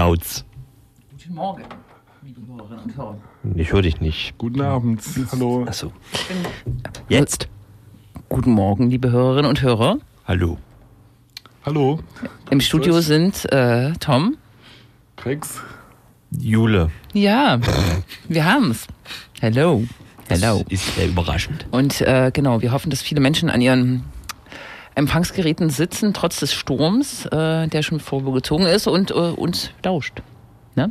Radauz. Guten Morgen, liebe Hörerinnen und Hörer. Ich höre dich nicht. Guten Abend. Hallo. Achso. Jetzt. Guten Morgen, liebe Hörerinnen und Hörer. Hallo. Hallo. Im Studio sind äh, Tom. Krex. Jule. Ja, wir haben's. Hello. Hello. Das ist sehr überraschend. Und äh, genau, wir hoffen, dass viele Menschen an ihren Empfangsgeräten sitzen, trotz des Sturms, äh, der schon vorgezogen ist und äh, uns lauscht. Ne?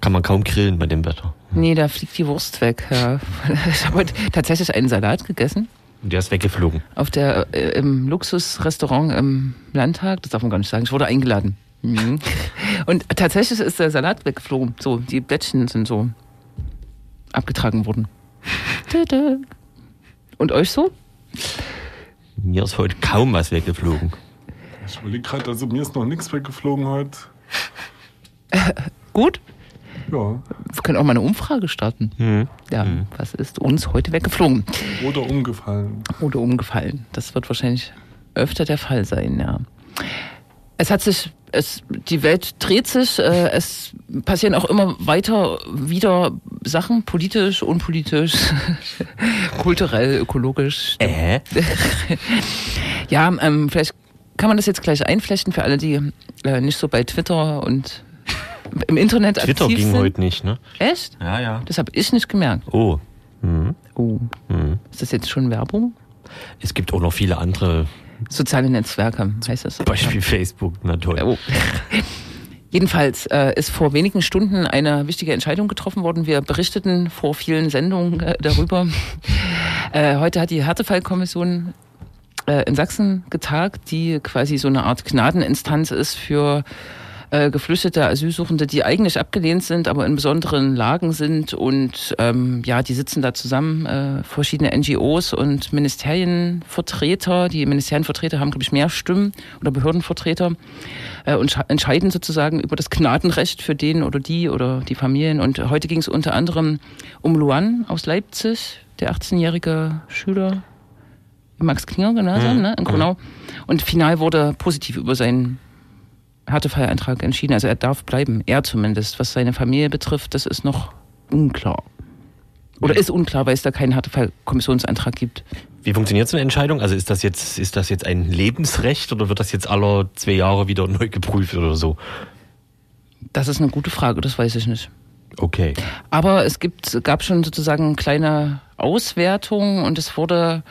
Kann man kaum grillen bei dem Wetter. Nee, da fliegt die Wurst weg. Ja. Ich habe heute tatsächlich einen Salat gegessen. Und der ist weggeflogen. auf der äh, im Luxusrestaurant im Landtag, das darf man gar nicht sagen, ich wurde eingeladen. Mhm. Und tatsächlich ist der Salat weggeflogen. So, die Blättchen sind so abgetragen worden. Und euch so? Mir ist heute kaum was weggeflogen. Ich überlege gerade, also mir ist noch nichts weggeflogen heute. Gut? Ja. Wir können auch mal eine Umfrage starten. Hm. Ja, was ist uns heute weggeflogen? Oder umgefallen. Oder umgefallen. Das wird wahrscheinlich öfter der Fall sein, ja. Es hat sich, es, die Welt dreht sich, äh, es passieren auch immer weiter wieder Sachen, politisch, unpolitisch, kulturell, ökologisch. Äh? Ja, ähm, vielleicht kann man das jetzt gleich einflechten für alle, die äh, nicht so bei Twitter und im Internet Twitter aktiv ging sind. heute nicht, ne? Echt? Ja, ja. Das habe ich nicht gemerkt. Oh. Hm. Oh, Hm. ist das jetzt schon Werbung? Es gibt auch noch viele andere, Soziale Netzwerke heißt es. Beispiel Facebook, na toll. Oh. Jedenfalls äh, ist vor wenigen Stunden eine wichtige Entscheidung getroffen worden. Wir berichteten vor vielen Sendungen äh, darüber. Äh, heute hat die Härtefallkommission äh, in Sachsen getagt, die quasi so eine Art Gnadeninstanz ist für äh, geflüchtete Asylsuchende, die eigentlich abgelehnt sind, aber in besonderen Lagen sind und ähm, ja, die sitzen da zusammen, äh, verschiedene NGOs und Ministerienvertreter. Die Ministerienvertreter haben, glaube ich, mehr Stimmen oder Behördenvertreter äh, und entscheiden sozusagen über das Gnadenrecht für den oder die oder die Familien. Und heute ging es unter anderem um Luan aus Leipzig, der 18-jährige Schüler im Max-Klinger-Gymnasium Mhm. ne, in Gronau. Und final wurde positiv über seinen Härtefallantrag entschieden. Also er darf bleiben, er zumindest. Was seine Familie betrifft, das ist noch unklar. Oder ist unklar, weil es da keinen Härtefallkommissionsantrag gibt. Wie funktioniert so eine Entscheidung? Also ist das jetzt, ist das jetzt ein Lebensrecht oder wird das jetzt alle zwei Jahre wieder neu geprüft oder so? Das ist eine gute Frage, das weiß ich nicht. Okay. Aber es gibt, gab schon sozusagen kleine Auswertungen und es wurde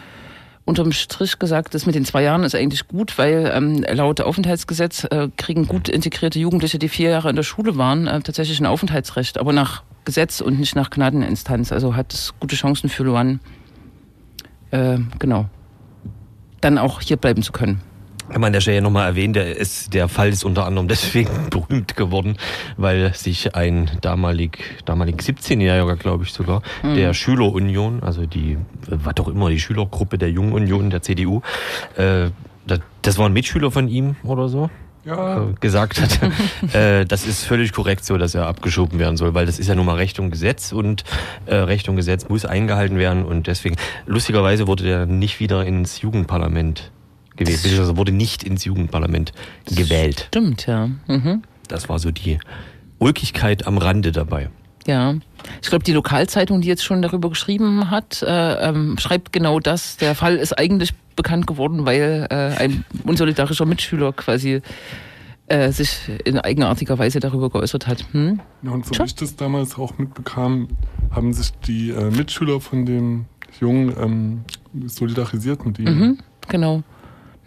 unterm Strich gesagt, das mit den zwei Jahren ist eigentlich gut, weil ähm, laut Aufenthaltsgesetz äh, kriegen gut integrierte Jugendliche, die vier Jahre in der Schule waren, äh, tatsächlich ein Aufenthaltsrecht, aber nach Gesetz und nicht nach Gnadeninstanz. Also hat es gute Chancen für Luan, äh, genau, dann auch hier bleiben zu können. Kann man an der Stelle nochmal erwähnen, der, ist, der Fall ist unter anderem deswegen berühmt geworden, weil sich ein damalig, damalig 17-Jähriger, glaube ich sogar, der Schülerunion, also die, was doch immer, die Schülergruppe der Jungen Union der CDU, äh, das, das war ein Mitschüler von ihm oder so, Ja. äh, gesagt hat, äh, das ist völlig korrekt so, dass er abgeschoben werden soll, weil das ist ja nun mal Recht und Gesetz und äh, Recht und Gesetz muss eingehalten werden und deswegen, lustigerweise wurde der nicht wieder ins Jugendparlament gewählt, beziehungsweise wurde nicht ins Jugendparlament gewählt. Stimmt, ja. Mhm. Das war so die Ulkigkeit am Rande dabei. Ja, ich glaube, die Lokalzeitung, die jetzt schon darüber geschrieben hat, äh, ähm, schreibt genau das. Der Fall ist eigentlich bekannt geworden, weil äh, ein unsolidarischer Mitschüler quasi äh, sich in eigenartiger Weise darüber geäußert hat. Hm? ja und so Tja. wie ich das damals auch mitbekam, haben sich die äh, Mitschüler von dem Jungen ähm, solidarisiert mit ihm. Mhm, genau.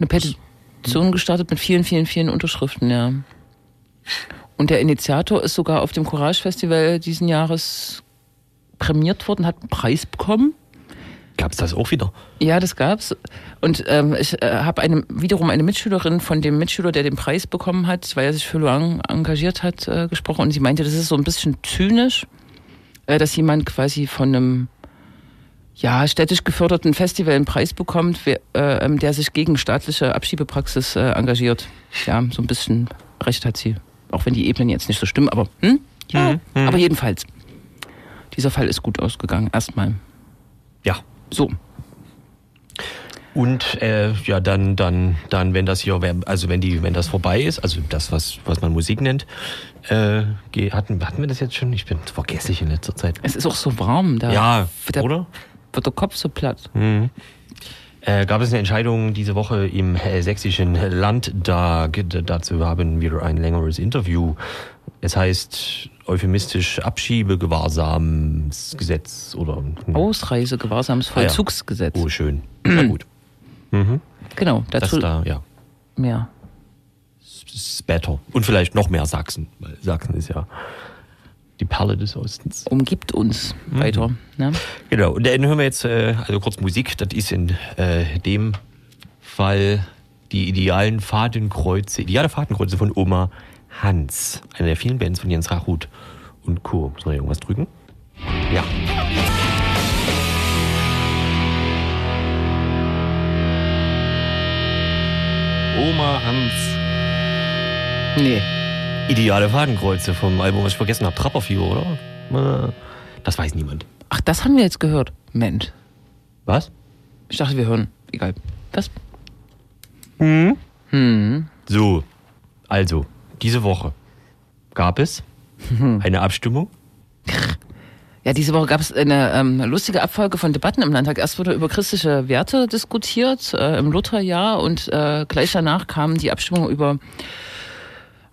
Eine Petition gestartet mit vielen, vielen, vielen Unterschriften, ja. Und der Initiator ist sogar auf dem Courage Festival diesen Jahres prämiert worden, hat einen Preis bekommen. Gab es das auch wieder? Ja, das gab's. Und ähm, ich äh, habe eine, wiederum eine Mitschülerin von dem Mitschüler, der den Preis bekommen hat, weil er sich für Luang engagiert hat, äh, gesprochen. Und sie meinte, das ist so ein bisschen zynisch, äh, dass jemand quasi von einem ja, städtisch geförderten Festival einen Preis bekommt, wer, äh, ähm, der sich gegen staatliche Abschiebepraxis äh, engagiert. Ja, so ein bisschen recht hat sie. Auch wenn die Ebenen jetzt nicht so stimmen, aber hm? ja, Mhm, aber jedenfalls. Dieser Fall ist gut ausgegangen, erstmal. Ja. So. Und äh, ja, dann, dann, dann, wenn das hier, also wenn die, wenn das vorbei ist, also das, was, was man Musik nennt, äh, hatten, hatten wir das jetzt schon? Ich bin vergesslich in letzter Zeit. Es ist auch so warm da. Ja, der, oder? Wird der Kopf so platt. Mhm. Äh, gab es eine Entscheidung diese Woche im äh, sächsischen Landtag. Dazu haben wir ein längeres Interview. Es heißt euphemistisch Abschiebegewahrsamsgesetz oder hm. Ausreisegewahrsamsvollzugsgesetz. Ah, ja. Oh, schön. Na gut. Mhm. Genau, dazu. Das da, ja. Mehr. Better. Und vielleicht noch mehr Sachsen, weil Sachsen ist ja die Perle des Ostens. Umgibt uns mhm. weiter. Ne? Genau, und dann hören wir jetzt äh, also kurz Musik. Das ist in äh, dem Fall die idealen Fadenkreuze, ideale Fadenkreuze von Oma Hans. Eine der vielen Bands von Jens Rachut und Co. Muss man irgendwas drücken? Ja. Oma Hans. Nee. Ideale Fadenkreuze vom Album, was ich vergessen habe. Trapperfieber, oder? Äh, das weiß niemand. Ach, das haben wir jetzt gehört. Mensch. Was? Ich dachte, wir hören. Egal. Was? Hm? Hm. So. Also, diese Woche gab es eine Abstimmung. Ja, diese Woche gab es eine ähm, lustige Abfolge von Debatten im Landtag. Erst wurde über christliche Werte diskutiert äh, im Lutherjahr und äh, gleich danach kam die Abstimmung über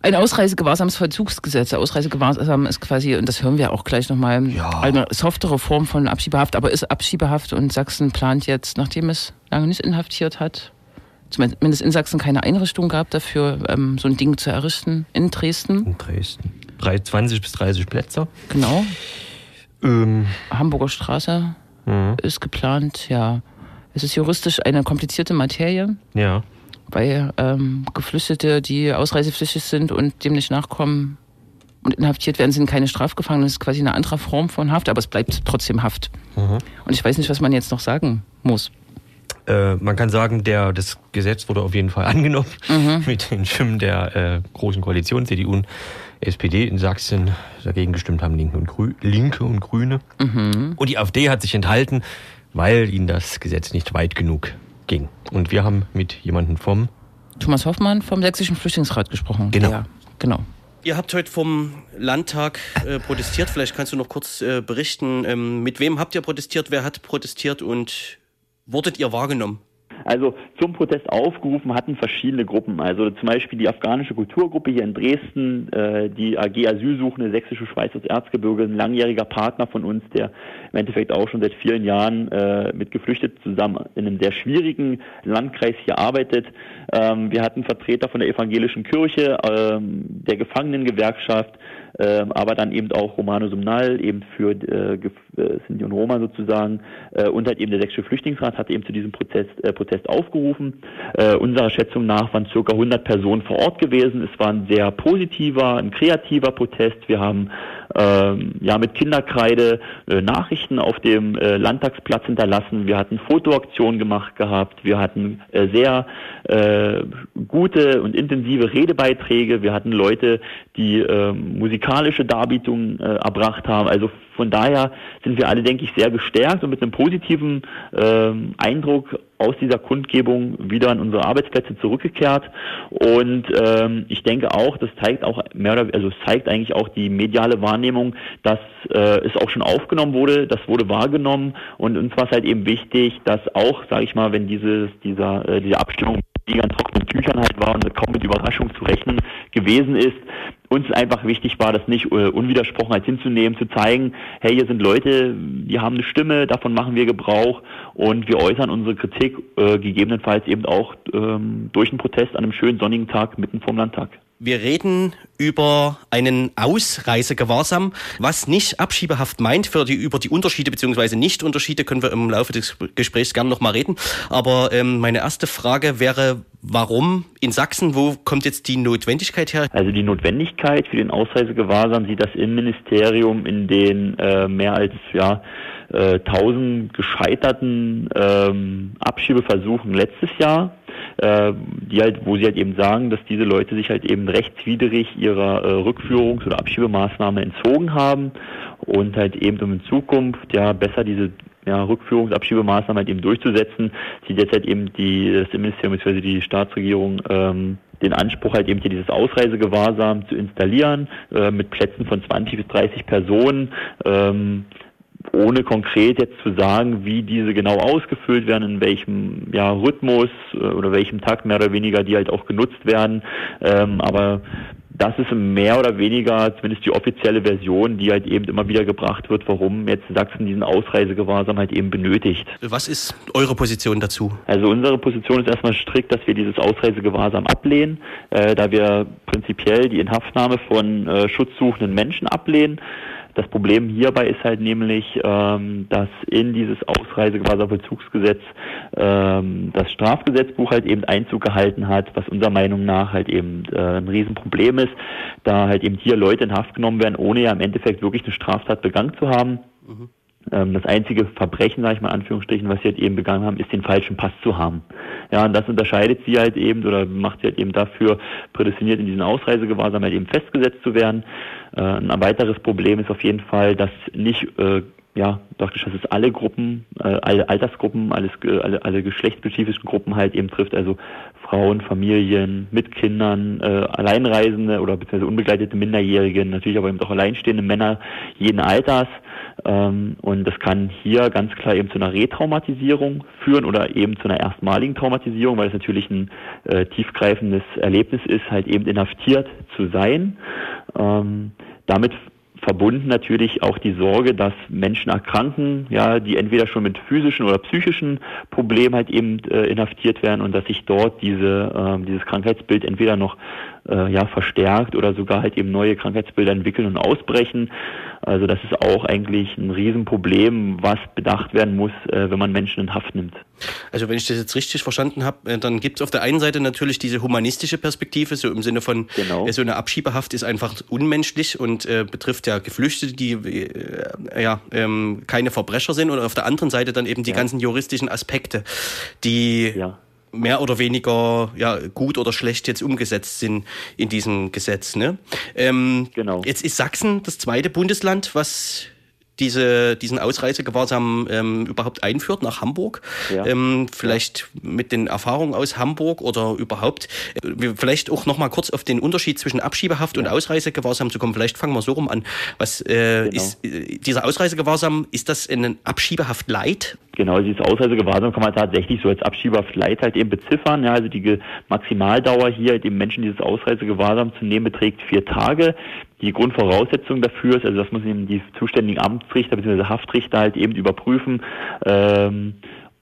ein Ausreisegewahrsamsvollzugsgesetz. Ausreisegewahrsam ist quasi, und das hören wir auch gleich nochmal, ja. eine softere Form von Abschiebehaft, aber ist Abschiebehaft und Sachsen plant jetzt, nachdem es lange nicht inhaftiert hat, zumindest in Sachsen keine Einrichtung gab dafür, ähm, so ein Ding zu errichten in Dresden. In Dresden. 20 bis 30 Plätze. Genau. Ähm. Hamburger Straße mhm. ist geplant, ja. Es ist juristisch eine komplizierte Materie. Ja weil ähm, Geflüchtete, die ausreisepflichtig sind und dem nicht nachkommen und inhaftiert werden, sind keine Strafgefangenen. Das ist quasi eine andere Form von Haft, aber es bleibt trotzdem Haft. Mhm. Und ich weiß nicht, was man jetzt noch sagen muss. Äh, man kann sagen, der, das Gesetz wurde auf jeden Fall angenommen mhm. mit den Stimmen der äh, großen Koalition, CDU und SPD in Sachsen. Dagegen gestimmt haben Linke und, Grü Linke und Grüne. Mhm. Und die AfD hat sich enthalten, weil ihnen das Gesetz nicht weit genug ging. Und wir haben mit jemandem vom Thomas Hoffmann vom Sächsischen Flüchtlingsrat gesprochen. Genau. Ja, genau. Ihr habt heute vom Landtag äh, protestiert. Vielleicht kannst du noch kurz äh, berichten, ähm, mit wem habt ihr protestiert, wer hat protestiert und wurdet ihr wahrgenommen? Also zum Protest aufgerufen hatten verschiedene Gruppen. Also zum Beispiel die afghanische Kulturgruppe hier in Dresden, äh, die AG Asylsuchende Sächsische Schweiz aus Erzgebirge, ein langjähriger Partner von uns, der im Endeffekt auch schon seit vielen Jahren äh, mit Geflüchteten zusammen in einem sehr schwierigen Landkreis hier arbeitet. Ähm, wir hatten Vertreter von der evangelischen Kirche, ähm, der Gefangenengewerkschaft, aber dann eben auch Romano Sumnal, eben für äh, äh, Sinti und Roma sozusagen, äh, und halt eben der Sächsische Flüchtlingsrat hat eben zu diesem Protest, äh, Protest aufgerufen. Unserer Schätzung nach waren circa 100 Personen vor Ort gewesen. Es war ein sehr positiver, ein kreativer Protest. Wir haben ähm, ja mit Kinderkreide äh, Nachrichten auf dem äh, Landtagsplatz hinterlassen. Wir hatten Fotoaktionen gemacht gehabt. Wir hatten äh, sehr gute und intensive Redebeiträge. Wir hatten Leute, die äh, musikalische Darbietungen erbracht haben. Also von daher sind wir alle, denke ich, sehr gestärkt und mit einem positiven äh, Eindruck aus dieser Kundgebung wieder an unsere Arbeitsplätze zurückgekehrt. Und ähm, ich denke auch, das zeigt auch mehr oder also es zeigt eigentlich auch die mediale Wahrnehmung, dass äh, es auch schon aufgenommen wurde, das wurde wahrgenommen und uns war es halt eben wichtig, dass auch, sage ich mal, wenn dieses dieser äh, diese Abstimmung die an trockenen Tüchern halt war und kaum mit Überraschung zu rechnen gewesen ist, uns einfach wichtig war, das nicht äh, unwidersprochen halt hinzunehmen, zu zeigen, hey, hier sind Leute, die haben eine Stimme, davon machen wir Gebrauch und wir äußern unsere Kritik äh, gegebenenfalls eben auch ähm, durch einen Protest an einem schönen sonnigen Tag mitten vom Landtag. Wir reden über einen Ausreisegewahrsam, was nicht Abschiebehaft meint. Für die, über die Unterschiede bzw. Nicht-Unterschiede können wir im Laufe des Gesprächs gerne nochmal reden. Aber ähm, meine erste Frage wäre, warum in Sachsen? Wo kommt jetzt die Notwendigkeit her? Also die Notwendigkeit für den Ausreisegewahrsam sieht das Innenministerium in den äh, mehr als ja äh, 1000 gescheiterten ähm, Abschiebeversuchen letztes Jahr äh, die halt, wo sie halt eben sagen, dass diese Leute sich halt eben rechtswidrig ihrer äh, Rückführungs- oder Abschiebemaßnahme entzogen haben und halt eben um in Zukunft ja besser diese ja, Rückführungsabschiebemaßnahmen halt eben durchzusetzen, sieht jetzt halt eben die, das Ministerium bzw. die Staatsregierung ähm, den Anspruch halt eben hier dieses Ausreisegewahrsam zu installieren, äh, mit Plätzen von 20 bis 30 Personen, ähm, ohne konkret jetzt zu sagen, wie diese genau ausgefüllt werden, in welchem ja, Rhythmus äh, oder welchem Tag mehr oder weniger die halt auch genutzt werden. Ähm, aber das ist mehr oder weniger zumindest die offizielle Version, die halt eben immer wieder gebracht wird, warum jetzt Sachsen diesen Ausreisegewahrsam halt eben benötigt. Was ist eure Position dazu? Also unsere Position ist erstmal strikt, dass wir dieses Ausreisegewahrsam ablehnen, äh, da wir prinzipiell die Inhaftnahme von äh, schutzsuchenden Menschen ablehnen. Das Problem hierbei ist halt nämlich, ähm, dass in dieses Ausreisegewahrsam-Vollzugsgesetz ähm, das Strafgesetzbuch halt eben Einzug gehalten hat, was unserer Meinung nach halt eben äh, ein Riesenproblem ist, da halt eben hier Leute in Haft genommen werden, ohne ja im Endeffekt wirklich eine Straftat begangen zu haben. Mhm. Ähm, das einzige Verbrechen, sage ich mal Anführungsstrichen, was sie halt eben begangen haben, ist den falschen Pass zu haben. Ja, und das unterscheidet sie halt eben oder macht sie halt eben dafür prädestiniert in diesen Ausreisegewahrsam halt eben festgesetzt zu werden. Äh, ein weiteres Problem ist auf jeden Fall, dass nicht äh, ja, praktisch, dass es alle Gruppen, äh, alle Altersgruppen, alles, alle, alle geschlechtsspezifischen Gruppen halt eben trifft, also Frauen, Familien mit Kindern, äh, Alleinreisende oder beziehungsweise unbegleitete Minderjährige, natürlich aber eben auch alleinstehende Männer jeden Alters. Ähm, und das kann hier ganz klar eben zu einer Retraumatisierung führen oder eben zu einer erstmaligen Traumatisierung, weil es natürlich ein äh, tiefgreifendes Erlebnis ist, halt eben inhaftiert zu sein. Ähm, damit verbunden natürlich auch die Sorge, dass Menschen erkranken, ja, die entweder schon mit physischen oder psychischen Problemen halt eben äh, inhaftiert werden und dass sich dort diese, äh, dieses Krankheitsbild entweder noch äh, ja, verstärkt oder sogar halt eben neue Krankheitsbilder entwickeln und ausbrechen. Also das ist auch eigentlich ein Riesenproblem, was bedacht werden muss, äh, wenn man Menschen in Haft nimmt. Also wenn ich das jetzt richtig verstanden habe, äh, dann gibt es auf der einen Seite natürlich diese humanistische Perspektive, so im Sinne von, genau. äh, so eine Abschiebehaft ist einfach unmenschlich und äh, betrifft ja Geflüchtete, die äh, ja ähm, keine Verbrecher sind. Und auf der anderen Seite dann eben die ja. ganzen juristischen Aspekte, die ja mehr oder weniger ja, gut oder schlecht jetzt umgesetzt sind in diesem Gesetz. Ne? Ähm, genau. Jetzt ist Sachsen das zweite Bundesland, was diese, diesen Ausreisegewahrsam ähm, überhaupt einführt nach Hamburg. Ja. Ähm, vielleicht mit den Erfahrungen aus Hamburg oder überhaupt. Äh, vielleicht auch noch mal kurz auf den Unterschied zwischen Abschiebehaft ja. und Ausreisegewahrsam zu kommen. Vielleicht fangen wir so rum an. Was äh, genau. ist äh, dieser Ausreisegewahrsam? Ist das ein Abschiebehaft Leid? Genau, dieses Ausreisegewahrsam kann man tatsächlich so als Abschiebehaft Leid halt eben beziffern. Ja, also die Maximaldauer hier, dem Menschen dieses Ausreisegewahrsam zu nehmen, beträgt vier Tage. Die Grundvoraussetzung dafür ist, also das muss eben die zuständigen Amtsrichter bzw. Haftrichter halt eben überprüfen, ähm,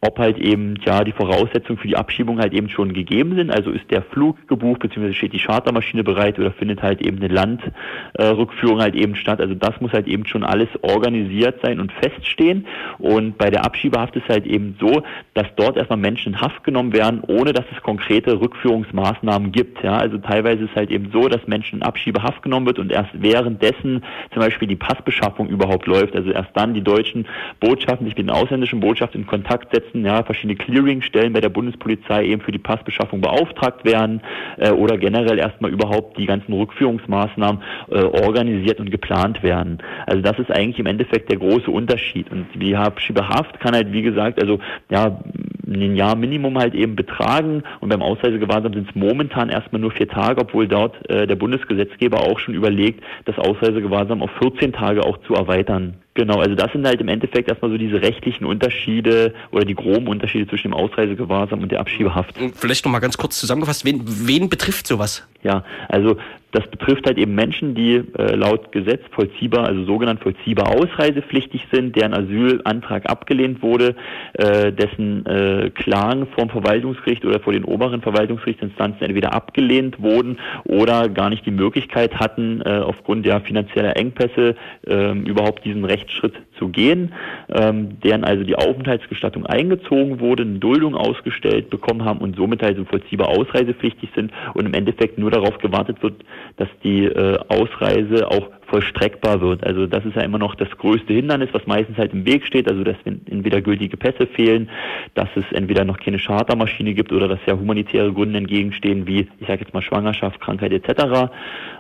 ob halt eben ja die Voraussetzungen für die Abschiebung halt eben schon gegeben sind. Also ist der Flug gebucht, beziehungsweise steht die Chartermaschine bereit oder findet halt eben eine Landrückführung äh, halt eben statt. Also das muss halt eben schon alles organisiert sein und feststehen. Und bei der Abschiebehaft ist halt eben so, dass dort erstmal Menschen in Haft genommen werden, ohne dass es konkrete Rückführungsmaßnahmen gibt. Ja, also teilweise ist halt eben so, dass Menschen in Abschiebehaft genommen wird und erst währenddessen zum Beispiel die Passbeschaffung überhaupt läuft. Also erst dann die deutschen Botschaften sich mit den ausländischen Botschaften in Kontakt setzen setzen, ja, verschiedene Clearingstellen bei der Bundespolizei eben für die Passbeschaffung beauftragt werden äh, oder generell erstmal überhaupt die ganzen Rückführungsmaßnahmen äh, organisiert und geplant werden. Also das ist eigentlich im Endeffekt der große Unterschied. Und die Schiebehaft kann halt, wie gesagt, also ja, ein Jahr Minimum halt eben betragen und beim Ausreisegewahrsam sind es momentan erstmal nur vier Tage, obwohl dort äh, der Bundesgesetzgeber auch schon überlegt, das Ausreisegewahrsam auf 14 Tage auch zu erweitern. Genau, also das sind halt im Endeffekt erstmal so diese rechtlichen Unterschiede oder die groben Unterschiede zwischen dem Ausreisegewahrsam und der Abschiebehaft. Vielleicht nochmal ganz kurz zusammengefasst, wen, wen betrifft sowas? Ja, also das betrifft halt eben Menschen, die äh, laut Gesetz vollziehbar, also sogenannt vollziehbar ausreisepflichtig sind, deren Asylantrag abgelehnt wurde, äh, dessen äh, Klagen vom Verwaltungsgericht oder vor den oberen Verwaltungsgerichtsinstanzen entweder abgelehnt wurden oder gar nicht die Möglichkeit hatten, äh, aufgrund der finanzieller Engpässe äh, überhaupt diesen Rechtsschritt zu gehen, ähm, deren also die Aufenthaltsgestattung eingezogen wurde, eine Duldung ausgestellt bekommen haben und somit also vollziehbar ausreisepflichtig sind und im Endeffekt nur darauf gewartet wird, dass die äh, Ausreise auch vollstreckbar wird. Also das ist ja immer noch das größte Hindernis, was meistens halt im Weg steht, also dass entweder gültige Pässe fehlen, dass es entweder noch keine Chartermaschine gibt oder dass ja humanitäre Gründe entgegenstehen, wie ich sage jetzt mal Schwangerschaft, Krankheit etc.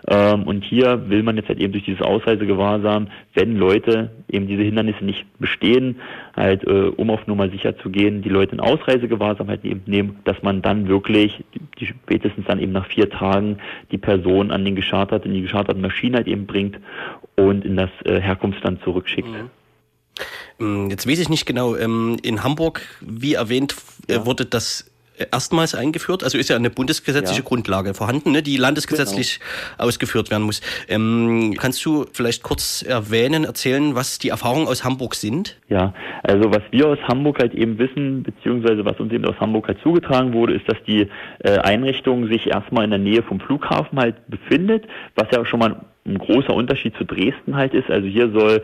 Ähm, und hier will man jetzt halt eben durch dieses Ausreisegewahrsam, wenn Leute eben diese Hindernisse nicht bestehen, halt äh, um auf Nummer sicher zu gehen, die Leute in Ausreisegewahrsam halt eben nehmen, dass man dann wirklich die, spätestens dann eben nach vier Tagen die Person an den gescharterten, in die gescharterten Maschine halt eben bringt und in das äh, Herkunftsland zurückschickt. Mhm. Mm, jetzt weiß ich nicht genau, ähm, in Hamburg, wie erwähnt, äh, ja. wurde das erstmals eingeführt. Also ist ja eine bundesgesetzliche ja. Grundlage vorhanden, ne, die landesgesetzlich genau. ausgeführt werden muss. Ähm, kannst du vielleicht kurz erwähnen, erzählen, was die Erfahrungen aus Hamburg sind? Ja, also was wir aus Hamburg halt eben wissen, beziehungsweise was uns eben aus Hamburg halt zugetragen wurde, ist, dass die äh, Einrichtung sich erstmal in der Nähe vom Flughafen halt befindet, was ja schon mal ein großer Unterschied zu Dresden halt ist. Also hier soll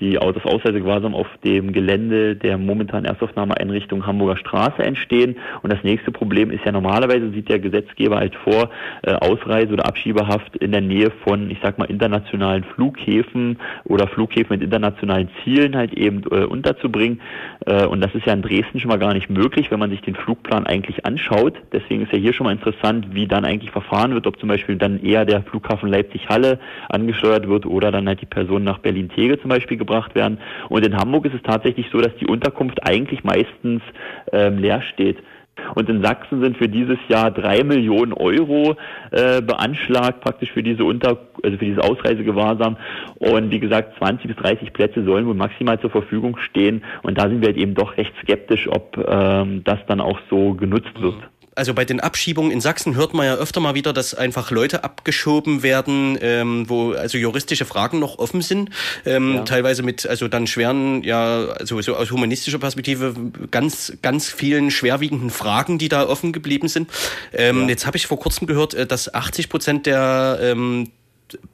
die das Ausreisegewahrsam auf dem Gelände der momentanen Erstaufnahmeeinrichtung Hamburger Straße entstehen. Und das nächste Problem ist ja normalerweise sieht der Gesetzgeber halt vor, äh, Ausreise oder Abschiebehaft in der Nähe von, ich sag mal, internationalen Flughäfen oder Flughäfen mit internationalen Zielen halt eben äh, unterzubringen. Äh, und das ist ja in Dresden schon mal gar nicht möglich, wenn man sich den Flugplan eigentlich anschaut. Deswegen ist ja hier schon mal interessant, wie dann eigentlich verfahren wird, ob zum Beispiel dann eher der Flughafen Leipzig-Halle angesteuert wird oder dann halt die Person nach Berlin-Tegel zum Beispiel gebracht werden. Und in Hamburg ist es tatsächlich so, dass die Unterkunft eigentlich meistens ähm, leer steht. Und in Sachsen sind für dieses Jahr drei Millionen Euro äh, beanschlagt, praktisch für diese Unter, also für diese Ausreisegewahrsam. Und wie gesagt, 20 bis 30 Plätze sollen wohl maximal zur Verfügung stehen. Und da sind wir halt eben doch recht skeptisch, ob ähm, das dann auch so genutzt wird also bei den Abschiebungen in Sachsen hört man ja öfter mal wieder, dass einfach Leute abgeschoben werden, ähm, wo also juristische Fragen noch offen sind, ähm, ja. teilweise mit also dann schweren, ja, also so aus humanistischer Perspektive ganz ganz vielen schwerwiegenden Fragen, die da offen geblieben sind. Ähm, ja. Jetzt habe ich vor kurzem gehört, äh, dass 80 Prozent der ähm,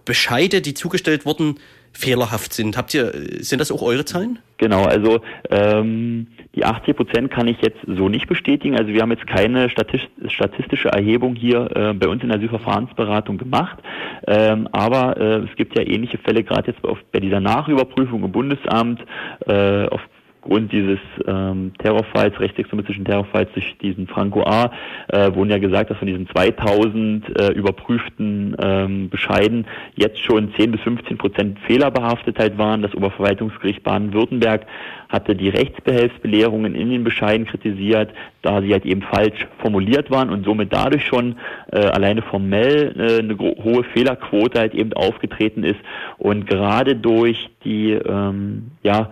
Bescheide, die zugestellt wurden, fehlerhaft sind. Habt ihr, sind das auch eure Zahlen? Genau, also ähm, die 80 Prozent kann ich jetzt so nicht bestätigen. Also wir haben jetzt keine statistische Erhebung hier äh, bei uns in der Asylverfahrensberatung gemacht. Ähm, aber äh, es gibt ja ähnliche Fälle, gerade jetzt auf, bei dieser Nachüberprüfung im Bundesamt, äh, auf Grund dieses ähm, Terrorfalls, rechtsextremistischen Terrorfalls durch diesen Franco A, äh, wurden ja gesagt, dass von diesen 2000 äh, überprüften ähm, Bescheiden jetzt schon 10 bis 15 Prozent fehlerbehaftet halt waren. Das Oberverwaltungsgericht Baden-Württemberg hatte die Rechtsbehelfsbelehrungen in den Bescheiden kritisiert, da sie halt eben falsch formuliert waren und somit dadurch schon äh, alleine formell äh, eine hohe Fehlerquote halt eben aufgetreten ist. Und gerade durch die ähm, ja,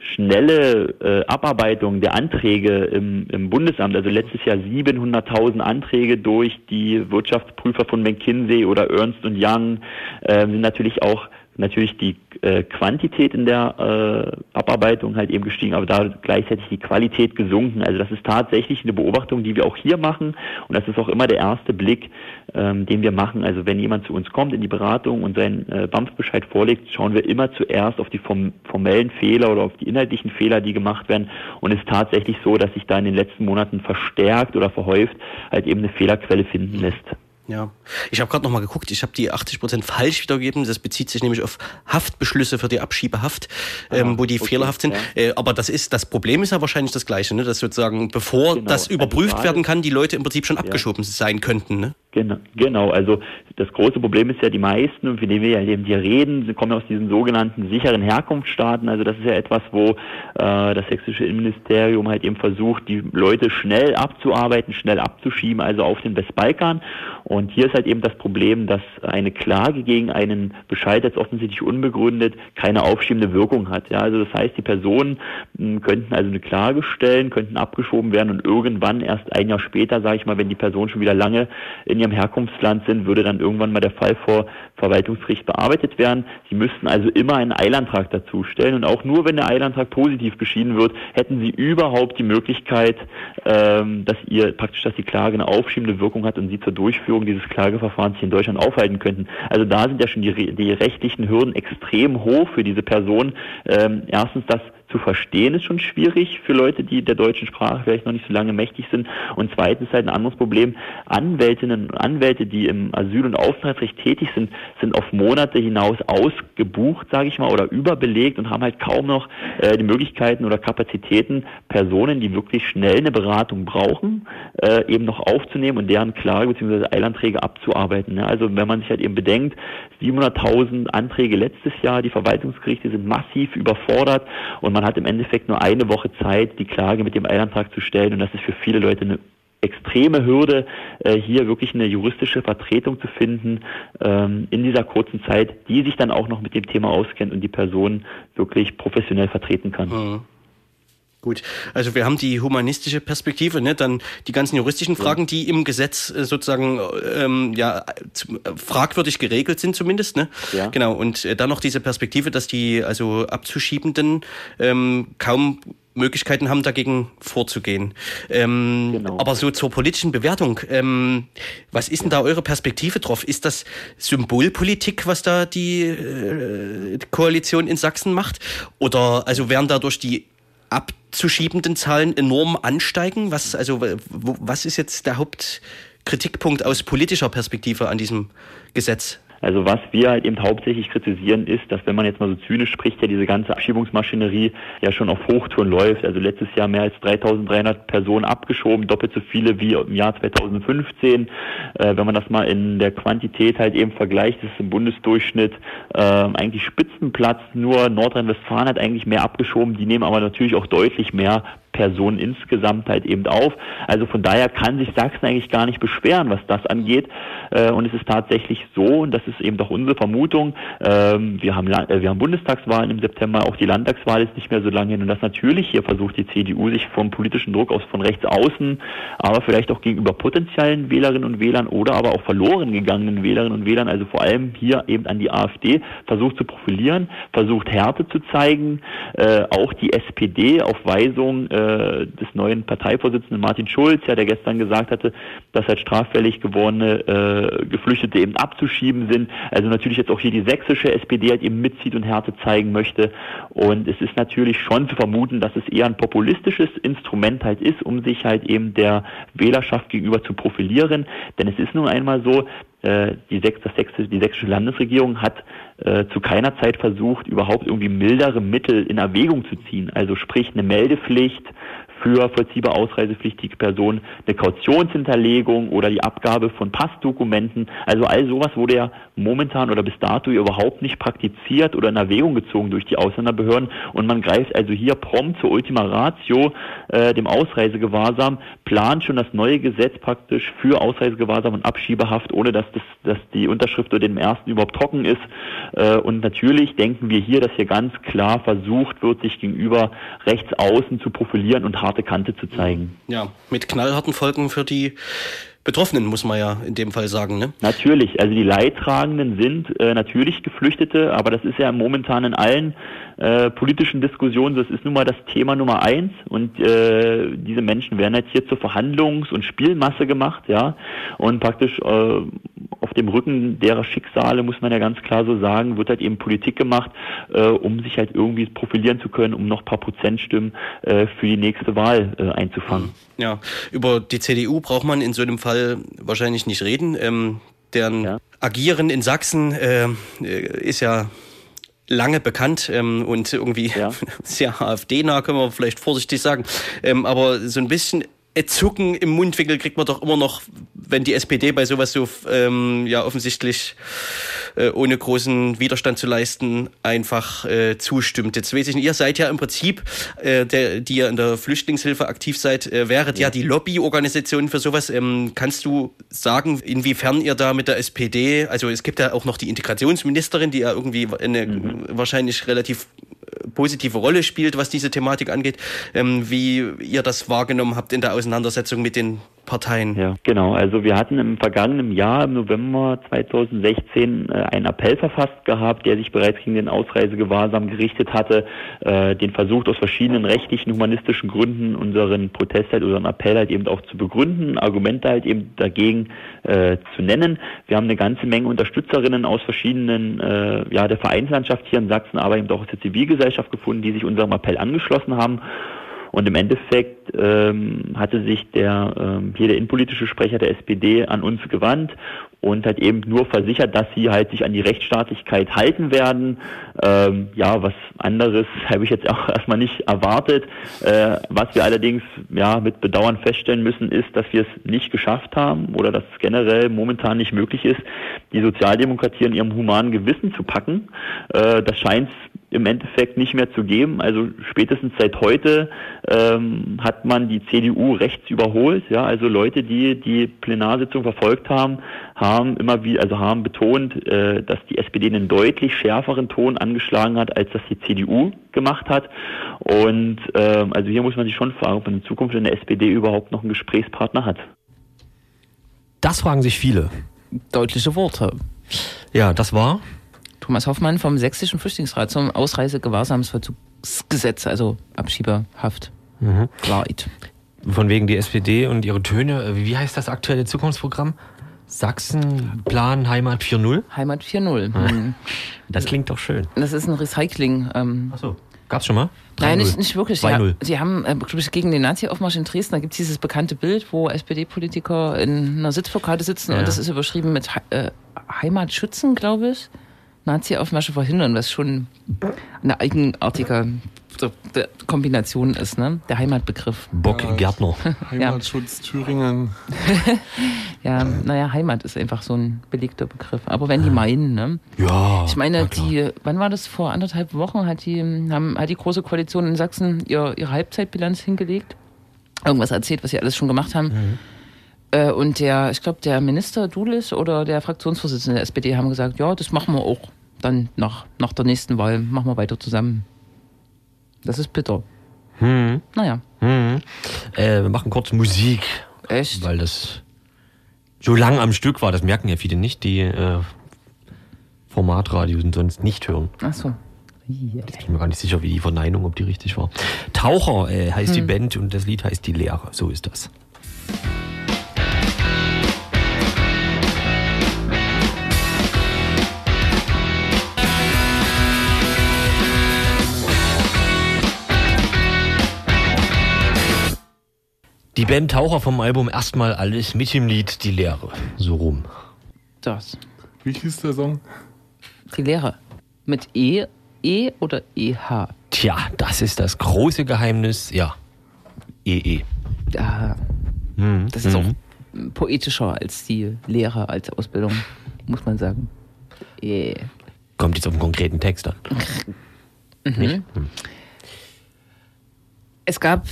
schnelle äh, Abarbeitung der Anträge im, im Bundesamt, also letztes Jahr 700.000 Anträge durch die Wirtschaftsprüfer von McKinsey oder Ernst Young, äh, sind natürlich auch natürlich die äh, Quantität in der äh, Abarbeitung halt eben gestiegen, aber da gleichzeitig die Qualität gesunken. Also das ist tatsächlich eine Beobachtung, die wir auch hier machen und das ist auch immer der erste Blick, ähm, den wir machen. Also wenn jemand zu uns kommt in die Beratung und seinen äh, BAMF-Bescheid vorlegt, schauen wir immer zuerst auf die form formellen Fehler oder auf die inhaltlichen Fehler, die gemacht werden und es ist tatsächlich so, dass sich da in den letzten Monaten verstärkt oder verhäuft halt eben eine Fehlerquelle finden lässt. Ja, ich habe gerade noch mal geguckt, ich habe die 80% falsch wiedergegeben, das bezieht sich nämlich auf Haftbeschlüsse für die Abschiebehaft, Aha, ähm, wo die okay, fehlerhaft sind. Ja. Äh, aber das ist, das Problem ist ja wahrscheinlich das gleiche, ne? dass sozusagen, bevor genau, das also überprüft also werden kann, die Leute im Prinzip schon ja. abgeschoben sein könnten. Ne? Genau, genau, also das große Problem ist ja, die meisten, von denen wir ja eben hier reden, kommen aus diesen sogenannten sicheren Herkunftsstaaten. Also das ist ja etwas, wo äh, das sächsische Innenministerium halt eben versucht, die Leute schnell abzuarbeiten, schnell abzuschieben, also auf den Westbalkan. Und hier ist halt eben das Problem, dass eine Klage gegen einen Bescheid jetzt offensichtlich unbegründet keine aufschiebende Wirkung hat. Ja, also das heißt, die Personen hm, könnten also eine Klage stellen, könnten abgeschoben werden und irgendwann erst ein Jahr später, sage ich mal, wenn die Personen schon wieder lange in ihrem Herkunftsland sind, würde dann irgendwann mal der Fall vor Verwaltungsgericht bearbeitet werden. Sie müssten also immer einen Eilantrag dazu stellen und auch nur wenn der Eilantrag positiv beschieden wird, hätten Sie überhaupt die Möglichkeit, ähm, dass ihr praktisch, dass die Klage eine aufschiebende Wirkung hat und Sie zur Durchführung dieses Klageverfahrens hier in Deutschland aufhalten könnten. Also da sind ja schon die, die rechtlichen Hürden extrem hoch für diese Person. Ähm, erstens, dass zu verstehen ist schon schwierig für Leute, die der deutschen Sprache vielleicht noch nicht so lange mächtig sind. Und zweitens halt ein anderes Problem. Anwältinnen und Anwälte, die im Asyl- und Aufenthaltsrecht tätig sind, sind auf Monate hinaus ausgebucht, sage ich mal, oder überbelegt und haben halt kaum noch äh, die Möglichkeiten oder Kapazitäten, Personen, die wirklich schnell eine Beratung brauchen, äh, eben noch aufzunehmen und deren Klage bzw. Eilanträge abzuarbeiten. Ne? Also wenn man sich halt eben bedenkt, 700.000 Anträge letztes Jahr, die Verwaltungsgerichte sind massiv überfordert und man hat im Endeffekt nur eine Woche Zeit, die Klage mit dem Eilantrag zu stellen und das ist für viele Leute eine extreme Hürde, äh, hier wirklich eine juristische Vertretung zu finden ähm, in dieser kurzen Zeit, die sich dann auch noch mit dem Thema auskennt und die Person wirklich professionell vertreten kann. Mhm. Gut, also wir haben die humanistische Perspektive, ne? dann die ganzen juristischen Fragen, die im Gesetz äh, sozusagen ähm, ja fragwürdig geregelt sind zumindest, ne? Ja. Genau. Und äh, dann noch diese Perspektive, dass die also Abzuschiebenden ähm, kaum Möglichkeiten haben, dagegen vorzugehen. Ähm, genau. Aber so zur politischen Bewertung, ähm, was ist denn da eure Perspektive drauf? Ist das Symbolpolitik, was da die äh, Koalition in Sachsen macht? Oder also werden dadurch die abzuschiebenden Zahlen enorm ansteigen? Was, also, was ist jetzt der Hauptkritikpunkt aus politischer Perspektive an diesem Gesetz? Also was wir halt eben hauptsächlich kritisieren ist, dass wenn man jetzt mal so zynisch spricht, ja diese ganze Abschiebungsmaschinerie ja schon auf Hochtouren läuft. Also letztes Jahr mehr als 3300 Personen abgeschoben, doppelt so viele wie im Jahr 2015. Äh, wenn man das mal in der Quantität halt eben vergleicht, ist es im Bundesdurchschnitt äh, eigentlich Spitzenplatz. Nur Nordrhein-Westfalen hat eigentlich mehr abgeschoben. Die nehmen aber natürlich auch deutlich mehr Personen insgesamt halt eben auf. Also von daher kann sich Sachsen eigentlich gar nicht beschweren, was das angeht. Äh, und es ist tatsächlich so, und das ist eben doch unsere Vermutung, ähm, wir haben, äh, wir haben Bundestagswahlen im September, auch die Landtagswahl ist nicht mehr so lange hin. Und das natürlich hier versucht die CDU sich vom politischen Druck aus von rechts außen, aber vielleicht auch gegenüber potenziellen Wählerinnen und Wählern oder aber auch verloren gegangenen Wählerinnen und Wählern, also vor allem hier eben an die AfD, versucht zu profilieren, versucht Härte zu zeigen, äh, auch die SPD auf Weisung äh, des neuen Parteivorsitzenden Martin Schulz, ja, der gestern gesagt hatte, dass halt straffällig gewordene äh, Geflüchtete eben abzuschieben sind. Also natürlich jetzt auch hier die sächsische SPD halt eben mitzieht und Härte zeigen möchte. Und es ist natürlich schon zu vermuten, dass es eher ein populistisches Instrument halt ist, um sich halt eben der Wählerschaft gegenüber zu profilieren. Denn es ist nun einmal so, die, Sechs, das Sächsische, die sächsische Landesregierung hat äh, zu keiner Zeit versucht, überhaupt irgendwie mildere Mittel in Erwägung zu ziehen. Also sprich eine Meldepflicht für vollziehbar ausreisepflichtige Personen eine Kautionshinterlegung oder die Abgabe von Passdokumenten. Also all sowas wurde ja momentan oder bis dato überhaupt nicht praktiziert oder in Erwägung gezogen durch die Ausländerbehörden und man greift also hier prompt zur Ultima Ratio, äh, dem Ausreisegewahrsam, plant schon das neue Gesetz praktisch für Ausreisegewahrsam und Abschiebehaft, ohne dass, das, dass die Unterschrift oder dem ersten überhaupt trocken ist. Äh, und natürlich denken wir hier, dass hier ganz klar versucht wird, sich gegenüber rechts außen zu profilieren und harte Kante zu zeigen. Ja, mit knallharten Folgen für die Betroffenen, muss man ja in dem Fall sagen. Ne? Natürlich, also die Leidtragenden sind äh, natürlich Geflüchtete, aber das ist ja momentan in allen äh, politischen Diskussionen, das ist nun mal das Thema Nummer eins und äh, diese Menschen werden jetzt hier zur Verhandlungs- und Spielmasse gemacht, ja, und praktisch äh, auf dem Rücken derer Schicksale, muss man ja ganz klar so sagen, wird halt eben Politik gemacht, äh, um sich halt irgendwie profilieren zu können, um noch ein paar Prozentstimmen äh, für die nächste Wahl äh, einzufangen. Ja, über die CDU braucht man in so einem Fall wahrscheinlich nicht reden. Ähm, deren ja. Agieren in Sachsen äh, ist ja lange bekannt ähm, und irgendwie ja. sehr AfD-nah, können wir vielleicht vorsichtig sagen. Ähm, aber so ein bisschen Zucken im Mundwinkel kriegt man doch immer noch, wenn die SPD bei sowas so ähm, ja offensichtlich äh, ohne großen Widerstand zu leisten einfach äh, zustimmt. Jetzt weiß ich nicht, ihr seid ja im Prinzip, äh, der, die ihr in der Flüchtlingshilfe aktiv seid, äh, wäret ja. ja die Lobbyorganisation für sowas. Ähm, kannst du sagen, inwiefern ihr da mit der SPD, also es gibt ja auch noch die Integrationsministerin, die ja irgendwie eine mhm. wahrscheinlich relativ positive Rolle spielt, was diese Thematik angeht, ähm, wie ihr das wahrgenommen habt in der Auseinandersetzung mit den Parteien. Ja, genau. Also wir hatten im vergangenen Jahr, im November 2016, äh, einen Appell verfasst gehabt, der sich bereits gegen den Ausreisegewahrsam gerichtet hatte, äh, den versucht aus verschiedenen rechtlichen, humanistischen Gründen unseren Protest halt, unseren Appell halt eben auch zu begründen, Argumente halt eben dagegen äh, zu nennen. Wir haben eine ganze Menge Unterstützerinnen aus verschiedenen, äh, ja, der Vereinslandschaft hier in Sachsen, aber eben auch aus der Zivilgesellschaft gefunden, die sich unserem Appell angeschlossen haben. Und im Endeffekt ähm, hatte sich der ähm, hier der innenpolitische Sprecher der SPD an uns gewandt und hat eben nur versichert, dass sie halt sich an die Rechtsstaatlichkeit halten werden. Ähm, ja, was anderes habe ich jetzt auch erstmal nicht erwartet. Äh, was wir allerdings ja mit Bedauern feststellen müssen, ist, dass wir es nicht geschafft haben oder dass es generell momentan nicht möglich ist, die Sozialdemokratie in ihrem humanen Gewissen zu packen. Äh, das scheint im Endeffekt nicht mehr zu geben. Also spätestens seit heute ähm, hat man die CDU rechts überholt. Ja, also Leute, die die Plenarsitzung verfolgt haben, haben immer wie also haben betont, äh, dass die SPD einen deutlich schärferen Ton angeschlagen hat, als das die CDU gemacht hat. Und äh, also hier muss man sich schon fragen, ob man in Zukunft in der SPD überhaupt noch einen Gesprächspartner hat. Das fragen sich viele. Deutliche Worte. Ja, das war Thomas Hoffmann vom Sächsischen Flüchtlingsrat zum Ausreisegewahrsamsverzugsgesetz, also Abschieberhaft. Mhm. Von wegen die SPD und ihre Töne. Äh, Wie heißt das aktuelle Zukunftsprogramm? Sachsenplan Heimat 4.0? Heimat 4.0. Hm. Das klingt doch schön. Das ist ein Recycling. Ähm, Achso. Gab's schon mal? Nein, 3-0. nicht, nicht wirklich. Sie, 2-0. ha- Sie haben, äh, glaub ich, gegen den Nazi-Aufmarsch in Dresden, da gibt es dieses bekannte Bild, wo SPD-Politiker in einer Sitzblockade sitzen Ja. und das ist überschrieben mit He äh, Heimat schützen, glaube ich. Nazi-Aufmärsche verhindern, was schon eine eigenartige Kombination ist, ne? Der Heimatbegriff. Bock Ja. Gärtner. Heimatschutz Thüringen. Ja, naja, Heimat ist einfach so ein belegter Begriff. Aber wenn die meinen, ne? Ja. Ich meine, die, wann war das? Vor anderthalb Wochen hat die, haben, hat die große Koalition in Sachsen ihr, ihre Halbzeitbilanz hingelegt. Irgendwas erzählt, was sie alles schon gemacht haben. Mhm. Äh, und der, ich glaube, der Minister Dulis oder der Fraktionsvorsitzende der SPD haben gesagt, ja, das machen wir auch dann nach, nach der nächsten Wahl, machen wir weiter zusammen. Das ist bitter. Hm, Naja, hm. Äh, wir machen kurz Musik, echt. weil das so lang am Stück war. Das merken ja viele nicht, die äh, Formatradios und sonst nicht hören. Ach so. Ich bin mir gar nicht sicher, wie die Verneinung, ob die richtig war. Taucher äh, heißt die Band und das Lied heißt Die Lehre. So ist das. Die Band Taucher vom Album erstmal alles mit dem Lied Die Lehre. So rum. Das. Wie hieß der Song? Die Lehre. Mit E, E oder EH? Tja, das ist das große Geheimnis. Ja. E EE. Ja, Hm, das ist hm. auch poetischer als die Lehre als Ausbildung, muss man sagen. E. Kommt jetzt auf einen konkreten Text an. Nicht? Hm. Es gab,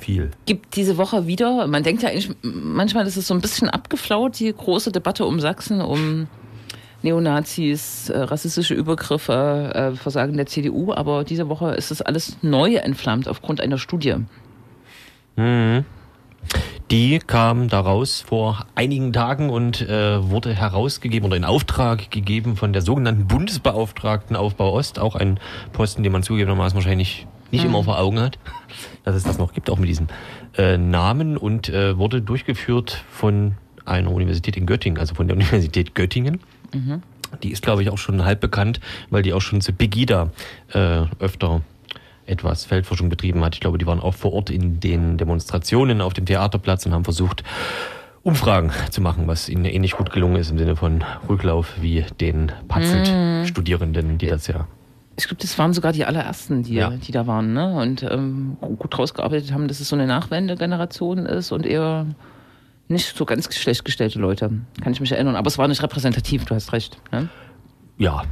Viel. gibt diese Woche wieder, man denkt ja eigentlich manchmal, ist so ein bisschen abgeflaut, die große Debatte um Sachsen, um Neonazis, äh, rassistische Übergriffe, äh, Versagen der CDU, aber diese Woche ist das alles neu entflammt aufgrund einer Studie. Mhm. Die kam daraus vor einigen Tagen und äh, wurde herausgegeben oder in Auftrag gegeben von der sogenannten Bundesbeauftragten Aufbau Ost. Auch ein Posten, den man zugegebenermaßen wahrscheinlich nicht immer vor Augen hat, dass es das noch gibt, auch mit diesem äh, Namen und äh, wurde durchgeführt von einer Universität in Göttingen, also von der Universität Göttingen. Die ist, glaube ich, auch schon halb bekannt, weil die auch schon zu Pegida äh, öfter etwas Feldforschung betrieben hat. Ich glaube, die waren auch vor Ort in den Demonstrationen auf dem Theaterplatz und haben versucht, Umfragen zu machen, was ihnen ähnlich gut gelungen ist im Sinne von Rücklauf wie den Patzelt-Studierenden, die das ja. Ich glaube, das waren sogar die allerersten, die, Ja. die da waren, ne? Und ähm, gut rausgearbeitet haben, dass es so eine Nachwendegeneration ist und eher nicht so ganz schlecht gestellte Leute. Kann ich mich erinnern. Aber es war nicht repräsentativ, du hast recht. Ne? Ja,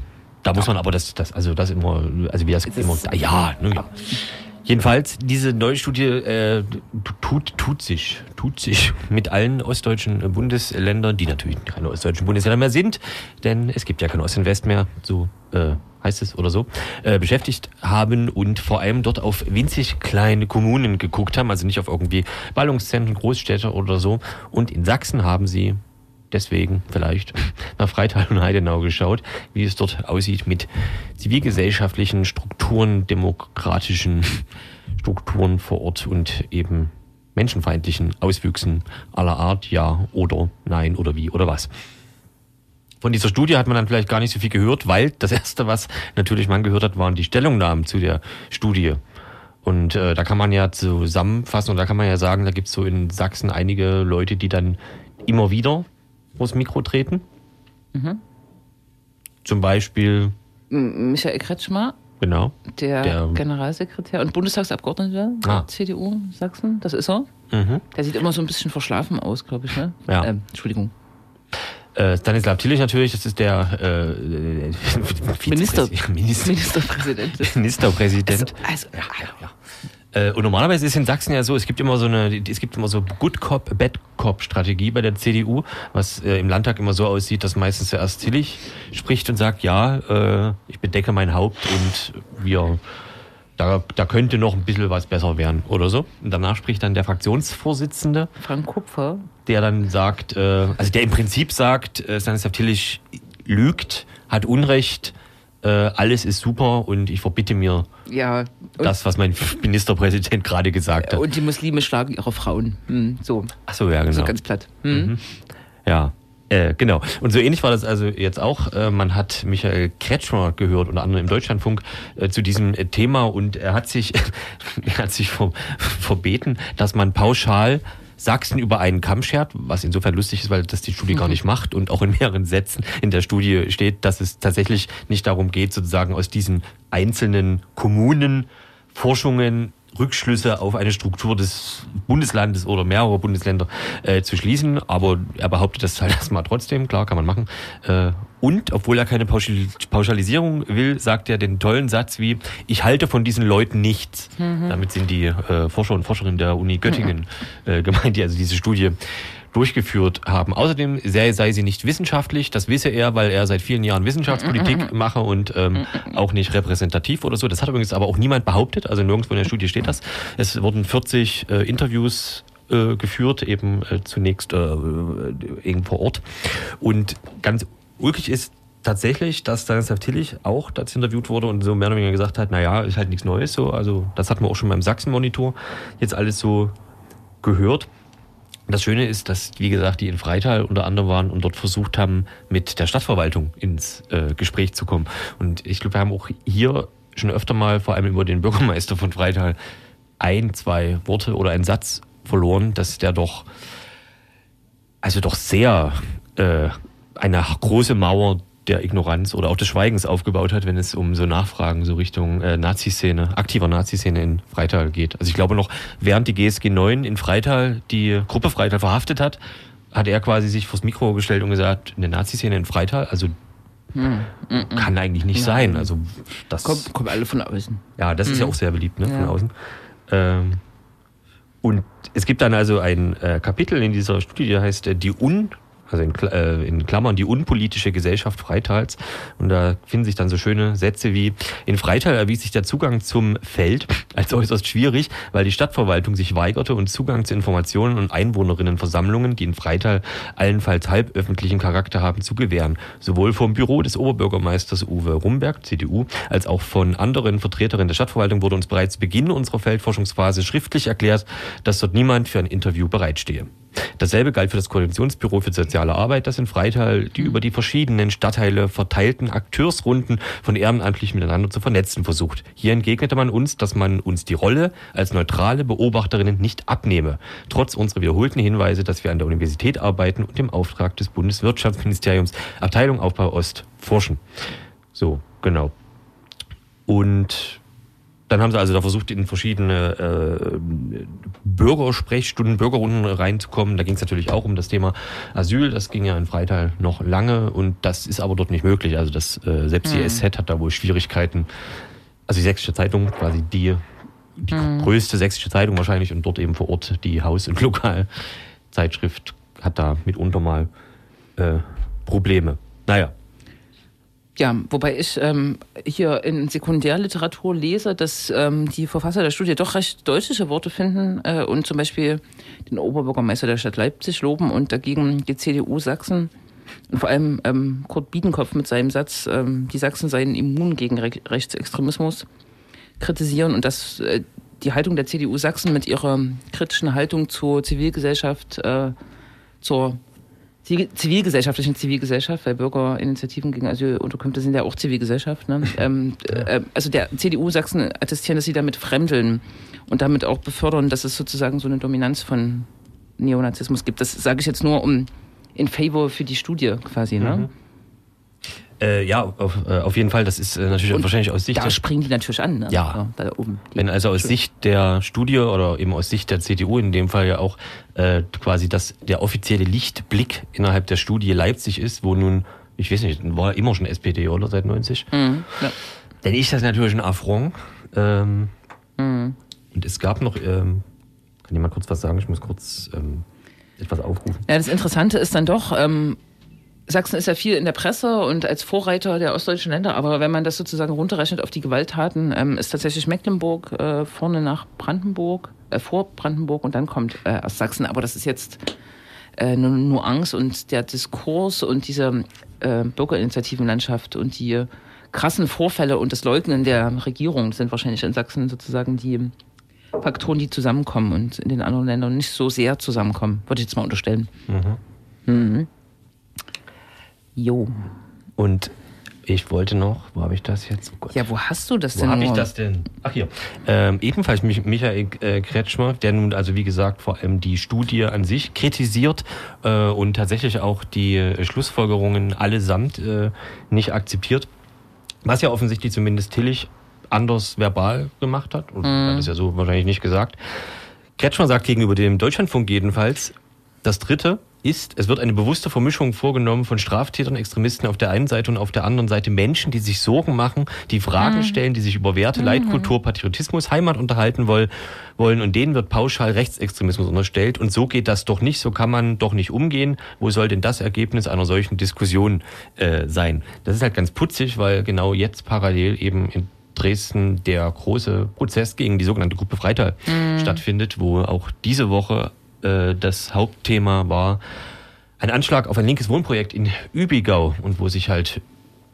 da muss man aber das, das, also das immer, also wie das Es immer, ja, ne, ja. Jedenfalls, diese neue Studie äh, tut, tut sich, tut sich mit allen ostdeutschen Bundesländern, die natürlich keine ostdeutschen Bundesländer mehr sind, denn es gibt ja kein Ost und West mehr, so äh, heißt es oder so, äh, beschäftigt haben und vor allem dort auf winzig kleine Kommunen geguckt haben, also nicht auf irgendwie Ballungszentren, Großstädte oder so. Und in Sachsen haben sie deswegen vielleicht nach Freital und Heidenau geschaut, wie es dort aussieht mit zivilgesellschaftlichen Strukturen, demokratischen Strukturen vor Ort und eben menschenfeindlichen Auswüchsen aller Art, ja oder nein oder wie oder was. Von dieser Studie hat man dann vielleicht gar nicht so viel gehört, weil das Erste, was natürlich man gehört hat, waren die Stellungnahmen zu der Studie. Und äh, da kann man ja zusammenfassen und da kann man ja sagen, da gibt es so in Sachsen einige Leute, die dann immer wieder vors Mikro treten. Mhm. Zum Beispiel, Michael Kretschmer, genau, der, Der- Generalsekretär und Bundestagsabgeordneter der Ah. CDU Sachsen, das ist er. mhm. Der sieht immer so ein bisschen verschlafen aus, glaube ich, ne? Ja. Ähm, Entschuldigung. Äh, Stanislav Tillich natürlich, das ist der äh, äh, Minister. Minister, Ministerpräsident. Ministerpräsident. Also, also Äh, und normalerweise ist in Sachsen ja so, es gibt immer so eine, es gibt immer so Good Cop, Bad Cop Strategie bei der CDU, was äh, im Landtag immer so aussieht, dass meistens zuerst Tillich spricht und sagt, ja, äh, ich bedecke mein Haupt und wir, da, da könnte noch ein bisschen was besser werden oder so. Und danach spricht dann der Fraktionsvorsitzende, Frank Kupfer. der dann sagt, äh, also der im Prinzip sagt, äh, Stanislav Tillich lügt, hat Unrecht, äh, alles ist super und ich verbitte mir Ja. Das, was mein Ministerpräsident gerade gesagt hat. und die Muslime schlagen ihre Frauen. Hm, so, Ach so, ja, genau. so ganz platt. Hm. Ja, äh, genau. Und so ähnlich war das also jetzt auch. Äh, man hat Michael Kretschmer gehört, unter anderem im Deutschlandfunk, äh, zu diesem Thema und er hat sich, er hat sich ver verbeten, dass man pauschal Sachsen über einen Kamm schert, was insofern lustig ist, weil das die Studie gar nicht macht und auch in mehreren Sätzen in der Studie steht, dass es tatsächlich nicht darum geht, sozusagen aus diesen einzelnen Kommunen Forschungen Rückschlüsse auf eine Struktur des Bundeslandes oder mehrerer Bundesländer äh, zu schließen. Aber er behauptet das halt erstmal trotzdem, klar, kann man machen. Äh, und obwohl er keine Pauschal Pauschalisierung will, sagt er den tollen Satz wie, ich halte von diesen Leuten nichts. Damit sind die äh, Forscher und Forscherinnen der Uni Göttingen äh, gemeint, die also diese Studie durchgeführt haben. Außerdem sei, sei sie nicht wissenschaftlich, das wisse er, weil er seit vielen Jahren Wissenschaftspolitik mache und ähm, auch nicht repräsentativ oder so. Das hat übrigens aber auch niemand behauptet, also nirgendwo in der Studie steht das. Es wurden 40 äh, Interviews äh, geführt, eben äh, zunächst äh, eben vor Ort. Und ganz ulkig ist tatsächlich, dass Stanislav Tillich auch dazu interviewt wurde und so mehr oder weniger gesagt hat, naja, ist halt nichts Neues so. Also das hatten wir auch schon beim Sachsen-Monitor jetzt alles so gehört. Das Schöne ist, dass, wie gesagt, die in Freital unter anderem waren und dort versucht haben, mit der Stadtverwaltung ins äh, Gespräch zu kommen. Und ich glaube, wir haben auch hier schon öfter mal, vor allem über den Bürgermeister von Freital, ein, zwei Worte oder einen Satz verloren, dass der doch, also doch sehr äh, eine große Mauer der Ignoranz oder auch des Schweigens aufgebaut hat, wenn es um so Nachfragen so Richtung äh, Nazi-Szene, aktiver Nazi-Szene in Freital geht. Also ich glaube noch, während die GSG 9 in Freital die Gruppe Freital verhaftet hat, hat er quasi sich vors Mikro gestellt und gesagt, eine Nazi-Szene in Freital, also kann eigentlich nicht sein. Also das Kommen, kommen alle von außen. ja, das ist ja auch sehr beliebt ne, von Ja. außen. Ähm, und es gibt dann also ein äh, Kapitel in dieser Studie, der heißt äh, die Un, also in, äh, in Klammern die unpolitische Gesellschaft Freitals. Und da finden sich dann so schöne Sätze wie, in Freital erwies sich der Zugang zum Feld als äußerst schwierig, weil die Stadtverwaltung sich weigerte und Zugang zu Informationen und Einwohnerinnenversammlungen, die in Freital allenfalls halböffentlichen Charakter haben, zu gewähren. Sowohl vom Büro des Oberbürgermeisters Uwe Rumberg, CDU, als auch von anderen Vertreterinnen der Stadtverwaltung wurde uns bereits Beginn unserer Feldforschungsphase schriftlich erklärt, dass dort niemand für ein Interview bereitstehe. Dasselbe galt für das Koordinationsbüro für soziale Arbeit, das in Freital die über die verschiedenen Stadtteile verteilten Akteursrunden von ehrenamtlich miteinander zu vernetzen versucht. Hier entgegnete man uns, dass man uns die Rolle als neutrale Beobachterinnen nicht abnehme, trotz unserer wiederholten Hinweise, dass wir an der Universität arbeiten und im Auftrag des Bundeswirtschaftsministeriums Abteilung Aufbau Ost forschen. So, genau. Und dann haben sie also da versucht, in verschiedene äh, Bürgersprechstunden, Bürgerrunden reinzukommen. Da ging es natürlich auch um das Thema Asyl. Das ging ja in Freital noch lange und das ist aber dort nicht möglich. Also das äh, selbst die SZ hat da wohl Schwierigkeiten. Also die Sächsische Zeitung, quasi die, die größte sächsische Zeitung wahrscheinlich und dort eben vor Ort die Haus- und Lokalzeitschrift hat da mitunter mal äh, Probleme. Naja, Ja, wobei ich ähm, hier in Sekundärliteratur lese, dass ähm, die Verfasser der Studie doch recht deutliche Worte finden äh, und zum Beispiel den Oberbürgermeister der Stadt Leipzig loben und dagegen die CDU Sachsen und vor allem ähm, Kurt Biedenkopf mit seinem Satz, ähm, die Sachsen seien immun gegen Re Rechtsextremismus, kritisieren und dass äh, die Haltung der CDU Sachsen mit ihrer kritischen Haltung zur Zivilgesellschaft, äh, zur zivilgesellschaftlichen Zivilgesellschaft, weil Bürgerinitiativen gegen Asylunterkünfte sind ja auch Zivilgesellschaft. Ne? Ähm, äh, also der CDU Sachsen attestieren, dass sie damit fremdeln und damit auch befördern, dass es sozusagen so eine Dominanz von Neonazismus gibt. Das sage ich jetzt nur um in favor für die Studie quasi. Ne? Mhm. Äh, ja, auf, äh, auf jeden Fall. Das ist äh, natürlich und wahrscheinlich aus Sicht. Da springen die natürlich an. Ne? Ja. Da oben. Wenn also aus Sicht der Studie oder eben aus Sicht der CDU in dem Fall ja auch äh, quasi das der offizielle Lichtblick innerhalb der Studie Leipzig ist, wo nun, ich weiß nicht, war immer schon SPD oder seit 90. Mhm. Ja. Dann ist das natürlich ein Affront. Ähm, mhm. Und es gab noch, ähm, kann ich mal kurz was sagen? Ich muss kurz ähm, etwas aufrufen. Ja, das Interessante ist dann doch, ähm, Sachsen ist ja viel in der Presse und als Vorreiter der ostdeutschen Länder, aber wenn man das sozusagen runterrechnet auf die Gewalttaten, ähm, ist tatsächlich Mecklenburg äh, vorne nach Brandenburg, äh, vor Brandenburg und dann kommt äh, erst Sachsen. Aber das ist jetzt äh, eine Nuance und der Diskurs und diese äh, Bürgerinitiativenlandschaft und die krassen Vorfälle und das Leugnen der Regierung sind wahrscheinlich in Sachsen sozusagen die Faktoren, die zusammenkommen und in den anderen Ländern nicht so sehr zusammenkommen, würde ich jetzt mal unterstellen. Mhm. Mhm. Jo. Und ich wollte noch, wo habe ich das jetzt? Oh ja, wo hast du das denn? Wo habe ich das denn? Ach hier. Ähm, ebenfalls Michael äh, Kretschmer, der nun also wie gesagt vor allem die Studie an sich kritisiert äh, und tatsächlich auch die äh, Schlussfolgerungen allesamt äh, nicht akzeptiert. Was ja offensichtlich zumindest Tillich anders verbal gemacht hat. Und mm. hat es ja so wahrscheinlich nicht gesagt. Kretschmer sagt gegenüber dem Deutschlandfunk jedenfalls, das dritte, ist, es wird eine bewusste Vermischung vorgenommen von Straftätern, Extremisten auf der einen Seite und auf der anderen Seite Menschen, die sich Sorgen machen, die Fragen mhm. stellen, die sich über Werte, mhm. Leitkultur, Patriotismus, Heimat unterhalten wollen und denen wird pauschal Rechtsextremismus unterstellt und so geht das doch nicht, so kann man doch nicht umgehen. Wo soll denn das Ergebnis einer solchen Diskussion äh, sein? Das ist halt ganz putzig, weil genau jetzt parallel eben in Dresden der große Prozess gegen die sogenannte Gruppe Freital mhm. stattfindet, wo auch diese Woche äh, das Hauptthema war ein Anschlag auf ein linkes Wohnprojekt in Übigau und wo sich halt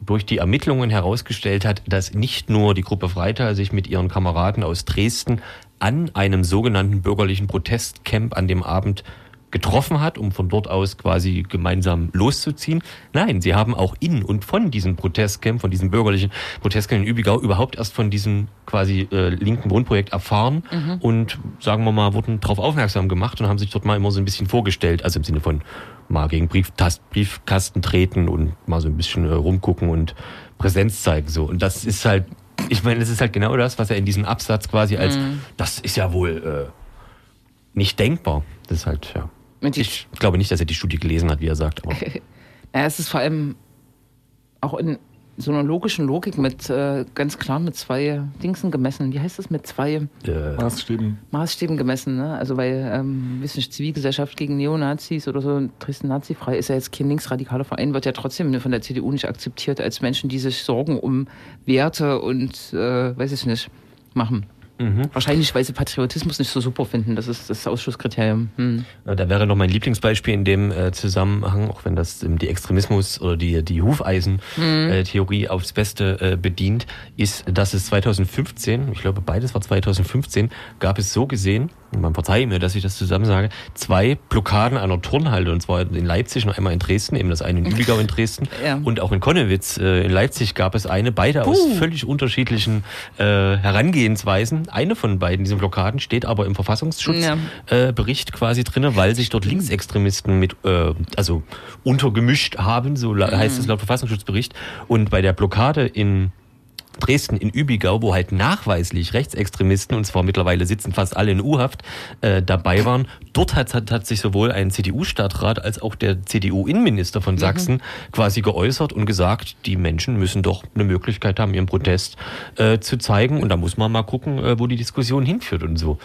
durch die Ermittlungen herausgestellt hat, dass nicht nur die Gruppe Freital sich mit ihren Kameraden aus Dresden an einem sogenannten bürgerlichen Protestcamp an dem Abend getroffen hat, um von dort aus quasi gemeinsam loszuziehen. Nein, sie haben auch in und von diesem Protestcamp, von diesem bürgerlichen Protestcamp in Übigau überhaupt erst von diesem quasi äh, linken Wohnprojekt erfahren mhm. und sagen wir mal, wurden darauf aufmerksam gemacht und haben sich dort mal immer so ein bisschen vorgestellt, also im Sinne von mal gegen Brieftast, Briefkasten treten und mal so ein bisschen äh, rumgucken und Präsenz zeigen so. Und das ist halt, ich meine, das ist halt genau das, was er in diesem Absatz quasi als, mhm. das ist ja wohl äh, nicht denkbar. Das ist halt, ja. Ich glaube nicht, dass er die Studie gelesen hat, wie er sagt. Aber. ja, es ist vor allem auch in so einer logischen Logik mit äh, ganz klar mit zwei Dingsen gemessen. Wie heißt das mit zwei äh, Maßstäben? Maßstäben gemessen, ne? Also weil ähm, wissen nicht, Zivilgesellschaft gegen Neonazis oder so, Dresden Nazifrei ist ja jetzt kein linksradikaler Verein, wird ja trotzdem von der CDU nicht akzeptiert als Menschen, die sich Sorgen um Werte und äh, weiß ich nicht machen. Mhm. Wahrscheinlich, weil sie Patriotismus nicht so super finden. Das ist das Ausschusskriterium. Hm. Da wäre noch mein Lieblingsbeispiel in dem äh, Zusammenhang, auch wenn das ähm, die Extremismus oder die, die Hufeisen-Theorie mhm. aufs Beste äh, bedient, ist, dass es 2015, ich glaube beides war 2015, gab es so gesehen, man verzeiht mir, dass ich das zusammen sage, zwei Blockaden einer Turnhalle, und zwar in Leipzig und einmal in Dresden, eben das eine in Übigau in Dresden ja. und auch in Konnewitz äh, in Leipzig gab es eine, beide Puh. aus völlig unterschiedlichen äh, Herangehensweisen. Eine von beiden, diesen Blockaden, steht aber im Verfassungsschutzbericht ja. äh, quasi drin, weil sich dort Linksextremisten mit, äh, also untergemischt haben, so mhm. heißt es laut Verfassungsschutzbericht. Und bei der Blockade in Dresden in Übigau, wo halt nachweislich Rechtsextremisten, und zwar mittlerweile sitzen fast alle in U-Haft, äh, dabei waren. Dort hat, hat, hat sich sowohl ein CDU-Stadtrat als auch der CDU-Innenminister von mhm. Sachsen mhm. quasi geäußert und gesagt, die Menschen müssen doch eine Möglichkeit haben, ihren Protest äh, zu zeigen. Und da muss man mal gucken, äh, wo die Diskussion hinführt und so.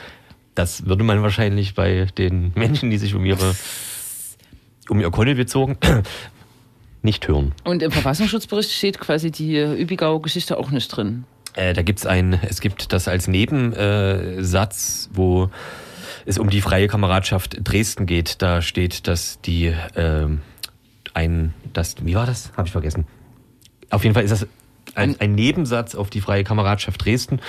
Das würde man wahrscheinlich bei den Menschen, die sich um ihre um ihr Kollel bezogen, nicht hören. Und im Verfassungsschutzbericht steht quasi die Übigau-Geschichte auch nicht drin. Äh, da gibt's ein, es gibt das als Nebensatz, wo es um die freie Kameradschaft Dresden geht. Da steht, dass die äh, ein, das, wie war das? Habe ich vergessen. Auf jeden Fall ist das ein, ein Nebensatz auf die freie Kameradschaft Dresden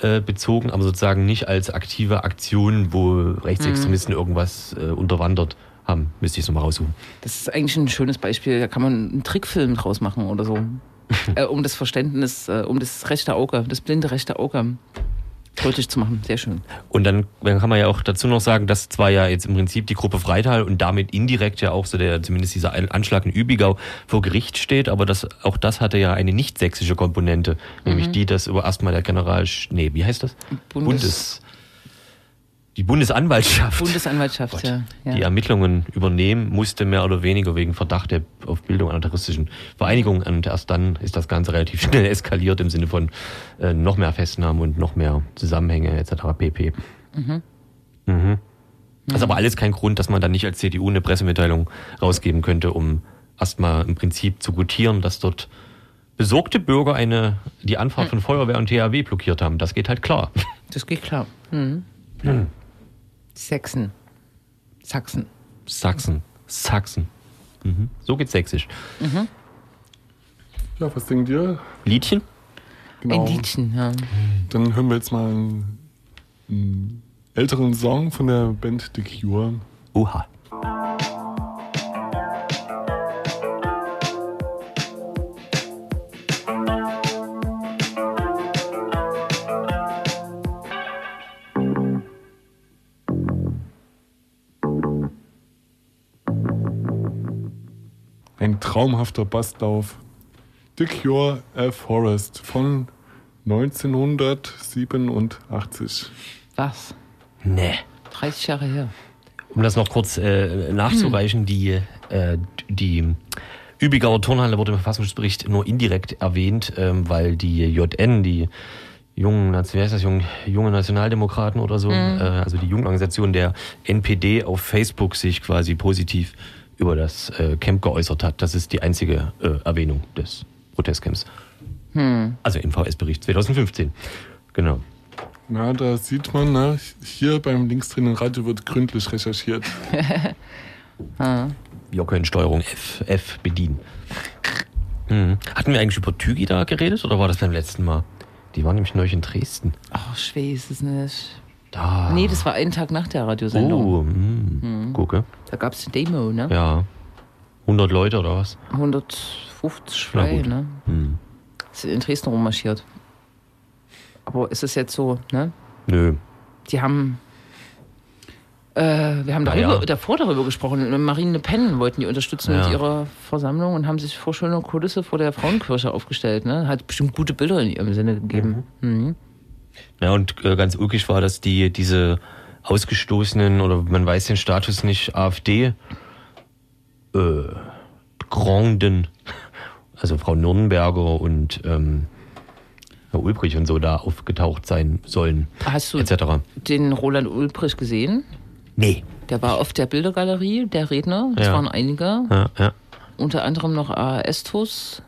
äh, bezogen, aber sozusagen nicht als aktive Aktion, wo Rechtsextremisten irgendwas äh, unterwandert haben. Müsste ich es nochmal raussuchen. Das ist eigentlich ein schönes Beispiel. Da kann man einen Trickfilm draus machen oder so. äh, um das Verständnis, äh, um das rechte Auge, das blinde rechte Auge deutlich zu machen. Sehr schön. Und dann, dann kann man ja auch dazu noch sagen, dass zwar ja jetzt im Prinzip die Gruppe Freital und damit indirekt ja auch so der, zumindest dieser Anschlag in Übigau vor Gericht steht, aber das, auch das hatte ja eine nicht sächsische Komponente, nämlich die, dass über erstmal der General, nee, wie heißt das? Bundes- die Bundesanwaltschaft. Bundesanwaltschaft, Gott, ja. ja. die Ermittlungen übernehmen musste, mehr oder weniger wegen Verdacht der auf Bildung einer terroristischen Vereinigung. Und erst dann ist das Ganze relativ schnell eskaliert im Sinne von äh, noch mehr Festnahmen und noch mehr Zusammenhänge etc. pp. Mhm. Das ist aber alles kein Grund, dass man dann nicht als CDU eine Pressemitteilung rausgeben könnte, um erstmal im Prinzip zu gutieren, dass dort besorgte Bürger eine, die Anfahrt von Feuerwehr und THW blockiert haben. Das geht halt klar. Das geht klar. Mhm. Sachsen. Sachsen. Sachsen. Sachsen. Mhm. So geht's sächsisch. Ja, was denkt ihr? Liedchen? Genau. Ein Liedchen, ja. Dann hören wir jetzt mal einen, einen älteren Song von der Band The Cure. Oha. Traumhafter Basslauf. The Cure A Forest von 1987. Was? Nee. 30 Jahre her. Um das noch kurz äh, nachzureichen, die, äh, die Übigauer Turnhalle wurde im Verfassungsbericht nur indirekt erwähnt, ähm, weil die JN, die jungen, wie heißt das, junge, junge Nationaldemokraten oder so, äh, also die Jugendorganisation der NPD auf Facebook sich quasi positiv über das äh, Camp geäußert hat. Das ist die einzige äh, Erwähnung des Protestcamps. Also im VS-Bericht 2015. Genau. Na, da sieht man, ne, hier beim linksdrehenden Radio wird gründlich recherchiert. Wir können Steuerung F, F bedienen. Mhm. Hatten wir eigentlich über Tügi da geredet oder war das beim letzten Mal? Die waren nämlich neulich in Dresden. Ach, ich weiß es nicht. Da. Nee, das war einen Tag nach der Radiosendung. Oh, mh. Gucke. Da gab es eine Demo, ne? Ja. 100 Leute oder was? 150 Na frei, gut. ne? Hm. Sind in Dresden rummarschiert. Aber ist es jetzt so, ne? Nö. Die haben. Äh, wir haben darüber, ja. davor darüber gesprochen. Marine Le Pen wollten die unterstützen Ja. mit ihrer Versammlung und haben sich vor schöner Kulisse vor der Frauenkirche aufgestellt. Ne? Hat bestimmt gute Bilder in ihrem Sinne gegeben. Mhm. Ja, und äh, ganz ulkig war, dass die diese ausgestoßenen oder man weiß den Status nicht AfD äh, Granden, also Frau Nürnberger und ähm, Herr Ulbrich und so da aufgetaucht sein sollen, Hast du etc. den Roland Ulbricht gesehen? Nee. Der war auf der Bildergalerie, der Redner. Das Ja. waren einige. Ja, ja. Unter anderem noch Estus.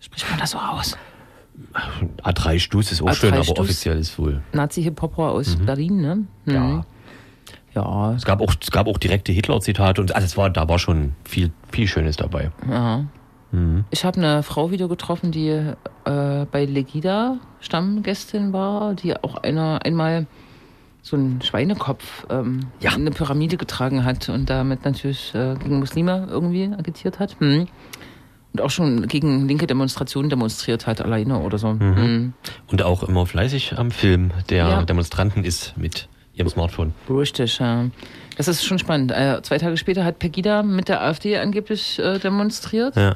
Spricht man das so aus? A3 Stuss ist auch A3 schön, aber Stuss. offiziell ist wohl. Nazi-Hip-Hopper aus Berlin, ne? Mhm. Ja. Ja, Es gab auch, es gab auch direkte Hitler-Zitate und also es war, da war schon viel, viel Schönes dabei. ja. Ich habe eine Frau wieder getroffen, die äh, bei Legida Stammgästin war, die auch einer einmal so einen Schweinekopf ähm, Ja. in eine Pyramide getragen hat und damit natürlich äh, gegen Muslime irgendwie agitiert hat. Hm. Und auch schon gegen linke Demonstrationen demonstriert hat, alleine oder so. Hm. Und auch immer fleißig am Film der Ja. Demonstranten ist mit ihrem Smartphone. Richtig, ja. Das ist schon spannend. Äh, zwei Tage später hat Pegida mit der AfD angeblich äh, demonstriert. Ja.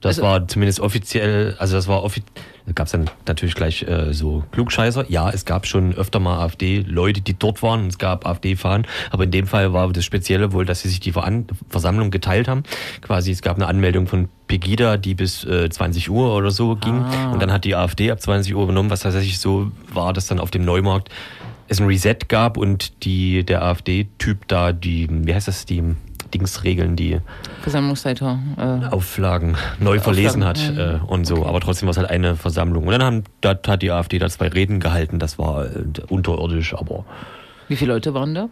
Das Also- war zumindest offiziell, also das war offiziell, da gab es dann natürlich gleich äh, so Klugscheißer. Ja, es gab schon öfter mal AfD-Leute, die dort waren, und es gab AfD-Fahnen, aber in dem Fall war das Spezielle wohl, dass sie sich die Veran Versammlung geteilt haben. Quasi, es gab eine Anmeldung von Pegida, die bis äh, 20 Uhr oder so ging Ah. und dann hat die AfD ab 20 Uhr übernommen, was tatsächlich so war, dass dann auf dem Neumarkt es ein Reset gab und die, der AfD-Typ da, die, wie heißt das, die, Dingsregeln, die Versammlungsleiter. Äh, Auflagen neu verlesen hat Auflagen, äh, und so. Aber trotzdem war es halt eine Versammlung. Und dann haben, da hat die AfD da zwei Reden gehalten. Das war äh, unterirdisch, aber wie viele Leute waren da?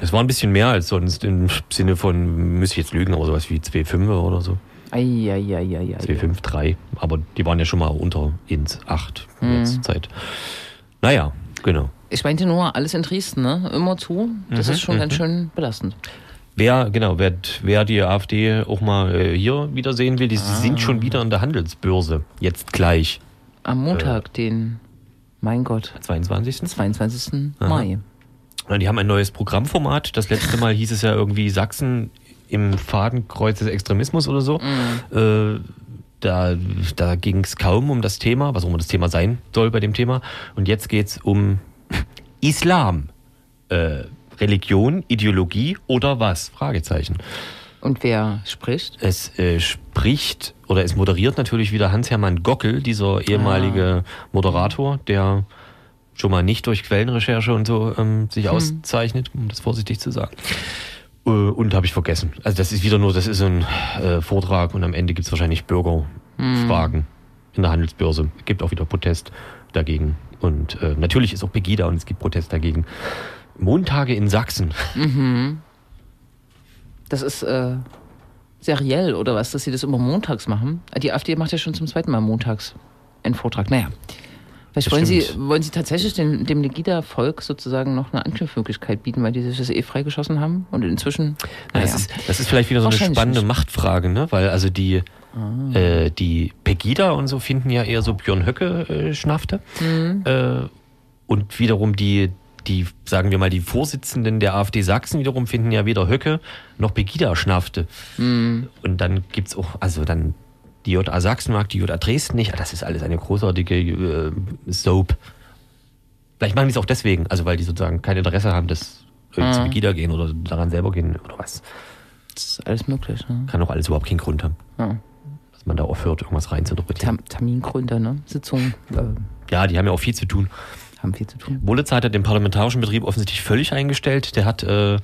es war ein bisschen mehr als sonst im Sinne von, müsste ich jetzt lügen, aber sowas wie 2,5 oder so. Eieieiei. 2,5, 3. Aber die waren ja schon mal unter ins 8 in Mhm. letzter Zeit. Naja, genau. Ich meinte nur, alles in Dresden, ne? Immer zu. Das Mhm, ist schon mhm. ganz schön belastend. Wer, genau, wer, wer die AfD auch mal äh, hier wieder sehen will, die Ah. sind schon wieder an der Handelsbörse. Jetzt gleich. Am Äh. Montag, den, mein Gott, 22. 22. Aha. Mai. Ja, Die haben ein neues Programmformat. Das letzte Mal hieß es ja irgendwie Sachsen im Fadenkreuz des Extremismus oder so. Äh, da da ging es kaum um das Thema, was auch immer das Thema sein soll bei dem Thema. Und jetzt geht es um Islam. Äh, Religion, Ideologie oder was? Fragezeichen. Und wer spricht? Es äh, spricht oder es moderiert natürlich wieder Hans-Hermann Gockel, dieser ehemalige Moderator, der schon mal nicht durch Quellenrecherche und so ähm, sich auszeichnet, um das vorsichtig zu sagen. Äh, und habe ich vergessen. Also das ist wieder nur, das ist ein äh, Vortrag und am Ende gibt es wahrscheinlich Bürgerfragen in der Handelsbörse. Es gibt auch wieder Protest dagegen. Und äh, natürlich ist auch Pegida und es gibt Protest dagegen. Montage in Sachsen. Das ist äh, seriell oder was, dass sie das immer montags machen? Die AfD macht ja schon zum zweiten Mal montags einen Vortrag. Naja. Vielleicht wollen sie, wollen sie tatsächlich dem, dem Legida-Volk sozusagen noch eine Anknüpfmöglichkeit bieten, weil die sich das eh freigeschossen haben und inzwischen. Ja, Naja. das, ist, das ist vielleicht wieder so eine spannende nicht. Machtfrage, ne? Weil also die, äh, die Pegida und so finden ja eher so Björn Höcke äh, Schnafte. Äh, und wiederum die, die, sagen wir mal, die Vorsitzenden der AfD Sachsen wiederum finden ja weder Höcke noch Pegida Schnafte. Und dann gibt's auch, also dann die JA Sachsen mag die JA Dresden nicht. Ah, Das ist alles eine großartige äh, Soap. Vielleicht machen die es auch deswegen, also weil die sozusagen kein Interesse haben, dass äh, zu Pegida gehen oder daran selber gehen oder was. Das ist alles möglich. Ne? Kann auch alles überhaupt keinen Grund haben, Ja. Man da aufhört, irgendwas reinzuinterpretieren. Tam Termingründer, ne? Sitzungen äh, Ja, die haben ja auch viel zu tun. haben viel zu tun. Wurlitzer hat den parlamentarischen Betrieb offensichtlich völlig eingestellt. Der hat äh,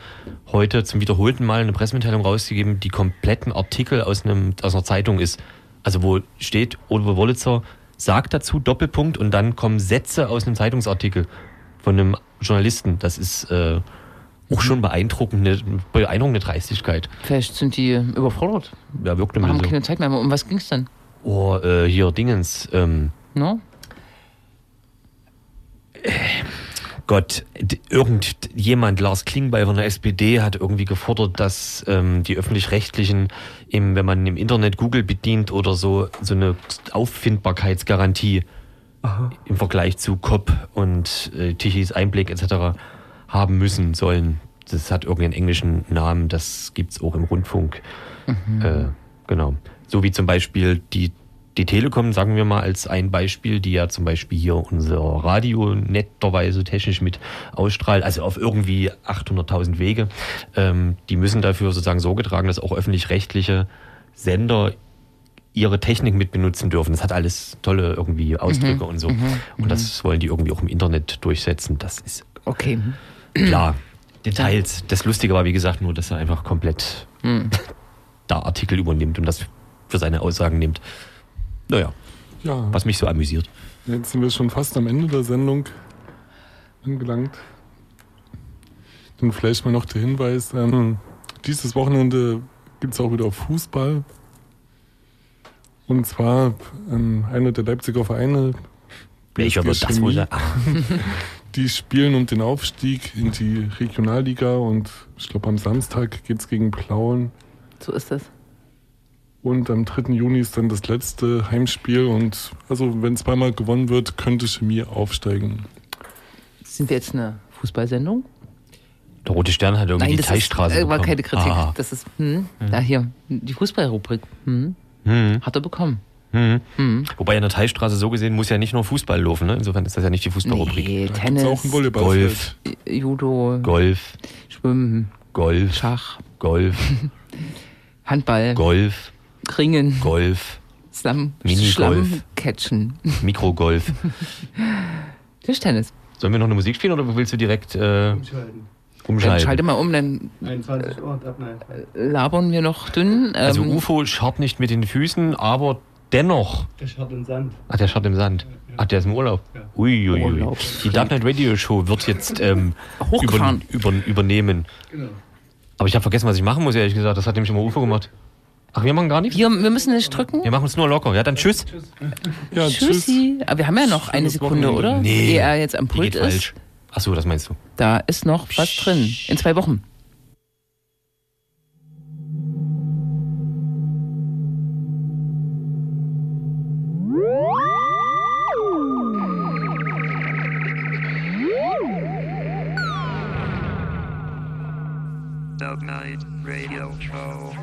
heute zum wiederholten Mal eine Pressemitteilung rausgegeben, die kompletten Artikel aus, einem, aus einer Zeitung ist. Also wo steht, Oliver Wurlitzer sagt dazu, Doppelpunkt, und dann kommen Sätze aus einem Zeitungsartikel von einem Journalisten. Das ist äh, auch schon beeindruckende, beeindruckende Dreistigkeit. Vielleicht sind die überfordert. Ja, wirkt ein haben bisschen so. keine Zeit mehr. Um was ging's denn? Oh, äh, hier Dingens, ähm, No? Gott, d- irgendjemand, Lars Klingbeil von der SPD, hat irgendwie gefordert, dass ähm, die öffentlich-rechtlichen, wenn man im Internet Google bedient oder so, so eine Auffindbarkeitsgarantie im Vergleich zu COP und äh, Tichys Einblick etc. haben müssen sollen. Das hat irgendeinen englischen Namen, das gibt's auch im Rundfunk. Äh, genau. So wie zum Beispiel die, die Telekom, sagen wir mal als ein Beispiel, die ja zum Beispiel hier unser Radio netterweise technisch mit ausstrahlt, also auf irgendwie 800.000 Wege. Ähm, die müssen dafür sozusagen Sorge tragen, dass auch öffentlich-rechtliche Sender ihre Technik mit benutzen dürfen. Das hat alles tolle irgendwie Ausdrücke und so. Und das wollen die irgendwie auch im Internet durchsetzen. Das ist Okay. Klar. Details. Das Lustige war, wie gesagt, nur, dass er einfach komplett da Artikel übernimmt und das für seine Aussagen nimmt. Naja, Ja, was mich so amüsiert. jetzt sind wir schon fast am Ende der Sendung angelangt. Dann vielleicht mal noch der Hinweis, ähm, dieses Wochenende gibt es auch wieder Fußball. Und zwar ähm, einer der Leipziger Vereine, Welcher wird das wohl sein? Die spielen um den Aufstieg in die Regionalliga und ich glaube am Samstag geht es gegen Plauen. So ist das. Und am 3. Juni ist dann das letzte Heimspiel und also wenn zweimal gewonnen wird, könnte Chemie aufsteigen. Sind wir jetzt eine Fußballsendung? Der Rote Stern hat irgendwie die das Teichstraße ist, äh, war bekommen. keine Kritik. Ah. Das ist, hm, da hier, die Fußballrubrik. Hm, Hm, hat er bekommen. Hm. Hm. Wobei in der Teichstraße so gesehen muss ja nicht nur Fußball laufen. Ne? Insofern ist das ja nicht die Fußballrubrik. Nee, Da Tennis, auch ein. Golf, Judo, Golf, Schwimmen, Golf, Schach, Golf, Handball, Golf, Ringen, Golf, Slam, Minigolf. Catchen. Mikrogolf. Tischtennis. Sollen wir noch eine Musik spielen oder willst du direkt... Äh, Dann Umschalten. schalte mal um, dann 21 Uhr, ab nein. labern wir noch dünn. Also Ähm, UFO scharrt nicht mit den Füßen, aber dennoch. Der Schart im Sand. Ach, der scharrt im Sand. Ach, der ist im Urlaub. Ja. Uiuiui. Urlaubsfreak. Die Darknet Radio Show wird jetzt ähm, über, über, übernehmen. Genau. Aber ich habe vergessen, was ich machen muss, ehrlich gesagt. Das hat nämlich immer UFO gemacht. Ach, wir machen gar nichts? wir, wir müssen nicht drücken. Wir machen uns nur locker. Ja, dann tschüss. Ja, tschüss. Tschüssi. Aber wir haben ja noch eine Sekunde, oder? Nee. Ehe er jetzt am Pult ist. falsch. Ach so, das meinst du. Da ist noch was drin. In zwei Wochen. Night Radio Show.